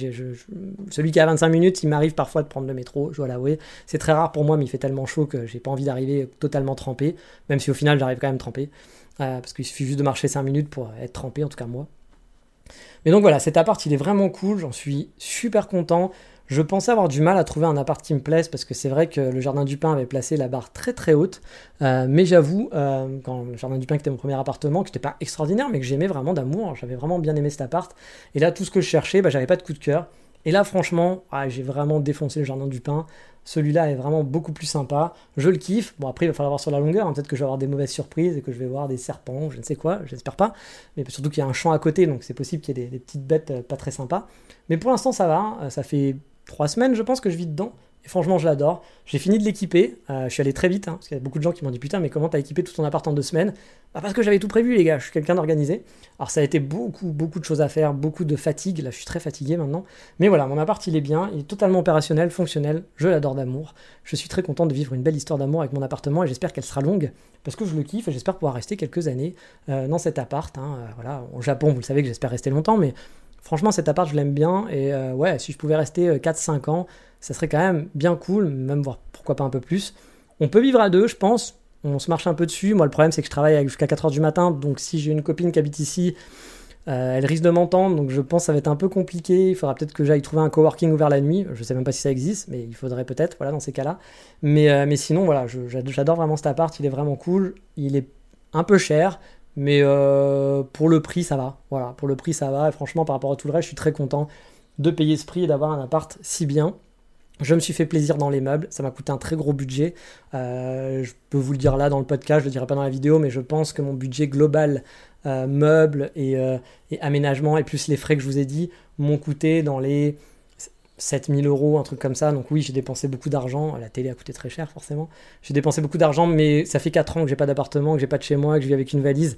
celui qui a 25 minutes, il m'arrive parfois de prendre le métro, je dois l'avouer. C'est très rare pour moi, mais il fait tellement chaud que j'ai pas envie d'arriver totalement trempé, même si au final j'arrive quand même trempé, euh, parce qu'il suffit juste de marcher 5 minutes pour être trempé, en tout cas moi. Mais donc voilà, cet appart il est vraiment cool, j'en suis super content. Je pensais avoir du mal à trouver un appart qui me plaise parce que c'est vrai que le Jardin du Pin avait placé la barre très très haute. Euh, mais j'avoue, euh, quand le Jardin du Pin était mon premier appartement, qui n'était pas extraordinaire, mais que j'aimais vraiment d'amour, j'avais vraiment bien aimé cet appart. Et là, tout ce que je cherchais, bah, j'avais pas de coup de cœur. Et là, franchement, ah, j'ai vraiment défoncé le Jardin du Pin. Celui-là est vraiment beaucoup plus sympa. Je le kiffe. Bon, après, il va falloir voir sur la longueur. Hein. Peut-être que je vais avoir des mauvaises surprises et que je vais voir des serpents, je ne sais quoi. J'espère pas. Mais surtout qu'il y a un champ à côté, donc c'est possible qu'il y ait des, petites bêtes euh, pas très sympas. Mais pour l'instant, ça va. Ça fait trois semaines, je pense, que je vis dedans. Et franchement, je l'adore. J'ai fini de l'équiper. Euh, je suis allé très vite, hein, parce qu'il y a beaucoup de gens qui m'ont dit Putain, mais comment t'as équipé tout ton appart en deux semaines? Bah Parce que j'avais tout prévu, les gars. Je suis quelqu'un d'organisé. Alors, ça a été beaucoup, beaucoup de choses à faire, beaucoup de fatigue. Là, je suis très fatigué maintenant. Mais voilà, mon appart, il est bien. Il est totalement opérationnel, fonctionnel. Je l'adore d'amour. Je suis très content de vivre une belle histoire d'amour avec mon appartement et j'espère qu'elle sera longue, parce que je le kiffe et j'espère pouvoir rester quelques années euh, dans cet appart. Hein. Euh, voilà, au Japon, vous le savez que j'espère rester longtemps, mais franchement, cet appart, je l'aime bien. Et ouais, si je pouvais rester 4-5 ans, ça serait quand même bien cool, même voir pourquoi pas un peu plus. On peut vivre à deux, je pense. On se marche un peu dessus. Moi, le problème, c'est que je travaille jusqu'à 4h du matin. Donc, si j'ai une copine qui habite ici, euh, elle risque de m'entendre. Donc, je pense que ça va être un peu compliqué. Il faudra peut-être que j'aille trouver un coworking ouvert la nuit. Je sais même pas si ça existe, mais il faudrait peut-être, voilà, dans ces cas-là. Mais, euh, mais sinon, voilà, j'adore vraiment cet appart. Il est vraiment cool. Il est un peu cher. Mais euh, pour le prix, ça va. Voilà, pour le prix, ça va. Et franchement, par rapport à tout le reste, je suis très content de payer ce prix et d'avoir un appart si bien. Je me suis fait plaisir dans les meubles, ça m'a coûté un très gros budget. Euh, je peux vous le dire là dans le podcast, je ne le dirai pas dans la vidéo, mais je pense que mon budget global euh, meubles euh, et, aménagement et plus les frais que je vous ai dit m'ont coûté dans les 7000 euros, un truc comme ça. Donc oui, j'ai dépensé beaucoup d'argent. La télé a coûté très cher forcément. J'ai dépensé beaucoup d'argent, mais ça fait 4 ans que j'ai pas d'appartement, que j'ai pas de chez moi, que je vis avec une valise.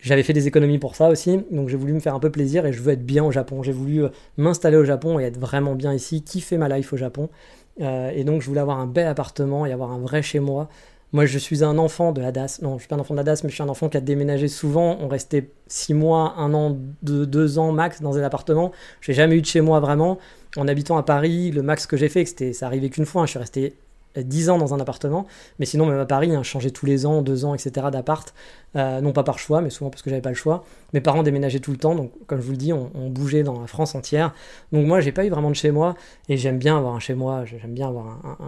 J'avais fait des économies pour ça aussi, donc j'ai voulu me faire un peu plaisir et je veux être bien au Japon. J'ai voulu euh, m'installer au Japon et être vraiment bien ici, kiffer ma life au Japon. Euh, et donc je voulais avoir un bel appartement et avoir un vrai chez moi. Moi je suis un enfant de la DAS, non je suis pas un enfant de la DAS, mais je suis un enfant qui a déménagé souvent. On restait 6 mois, 1 an, 2 ans max dans un appartement. J'ai jamais eu de chez moi vraiment. En habitant à Paris, le max que j'ai fait, c'était, ça arrivait qu'une fois, hein. je suis resté 10 ans dans un appartement, mais sinon même à Paris, hein, changer tous les ans, 2 ans, etc. d'appart, euh, non pas par choix, mais souvent parce que j'avais pas le choix. Mes parents déménageaient tout le temps, donc comme je vous le dis, on, bougeait dans la France entière. Donc moi, j'ai pas eu vraiment de chez moi, et j'aime bien avoir un chez moi, j'aime bien avoir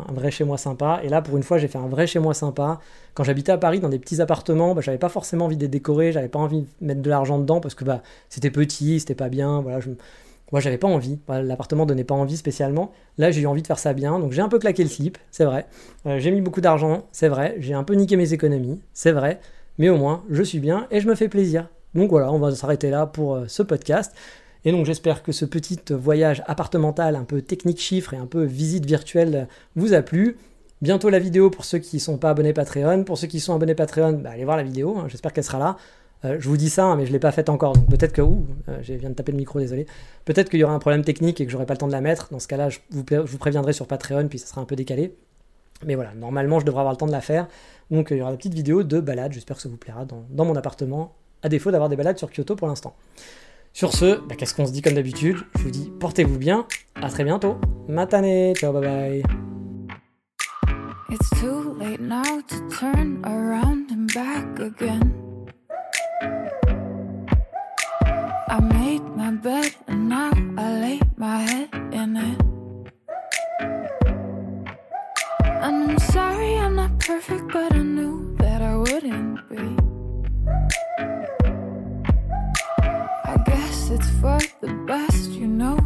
un, vrai chez moi sympa. Et là, pour une fois, j'ai fait un vrai chez moi sympa. Quand j'habitais à Paris dans des petits appartements, bah, j'avais pas forcément envie de décorer, j'avais pas envie de mettre de l'argent dedans parce que bah, c'était petit, c'était pas bien, voilà. Moi, j'avais pas envie. L'appartement donnait pas envie spécialement. Là, j'ai eu envie de faire ça bien. Donc, j'ai un peu claqué le slip, c'est vrai. Euh, j'ai mis beaucoup d'argent, c'est vrai. J'ai un peu niqué mes économies, c'est vrai. Mais au moins, je suis bien et je me fais plaisir. Donc voilà, on va s'arrêter là pour euh, ce podcast. Et donc, j'espère que ce petit voyage appartemental, un peu technique chiffre et un peu visite virtuelle vous a plu. Bientôt la vidéo pour ceux qui ne sont pas abonnés Patreon. Pour ceux qui sont abonnés Patreon, bah, allez voir la vidéo. Hein. J'espère qu'elle sera là. Euh, je vous dis ça, hein, mais je ne l'ai pas faite encore. Donc peut-être que. Ouh, euh, je viens de taper le micro, désolé. Peut-être qu'il y aura un problème technique et que j'aurai pas le temps de la mettre. Dans ce cas-là, je vous, préviendrai sur Patreon, puis ça sera un peu décalé. Mais voilà, normalement, je devrais avoir le temps de la faire. Donc il y aura une petite vidéo de balade. J'espère que ça vous plaira dans, mon appartement, à défaut d'avoir des balades sur Kyoto pour l'instant. Sur ce, bah, qu'est-ce qu'on se dit comme d'habitude? Je vous dis portez-vous bien. À très bientôt. Matane. Ciao, bye bye. It's too late now to turn around and back again. I made my bed and now I lay my head in it. And I'm sorry I'm not perfect, but I knew that I wouldn't be. I guess it's for the best, you know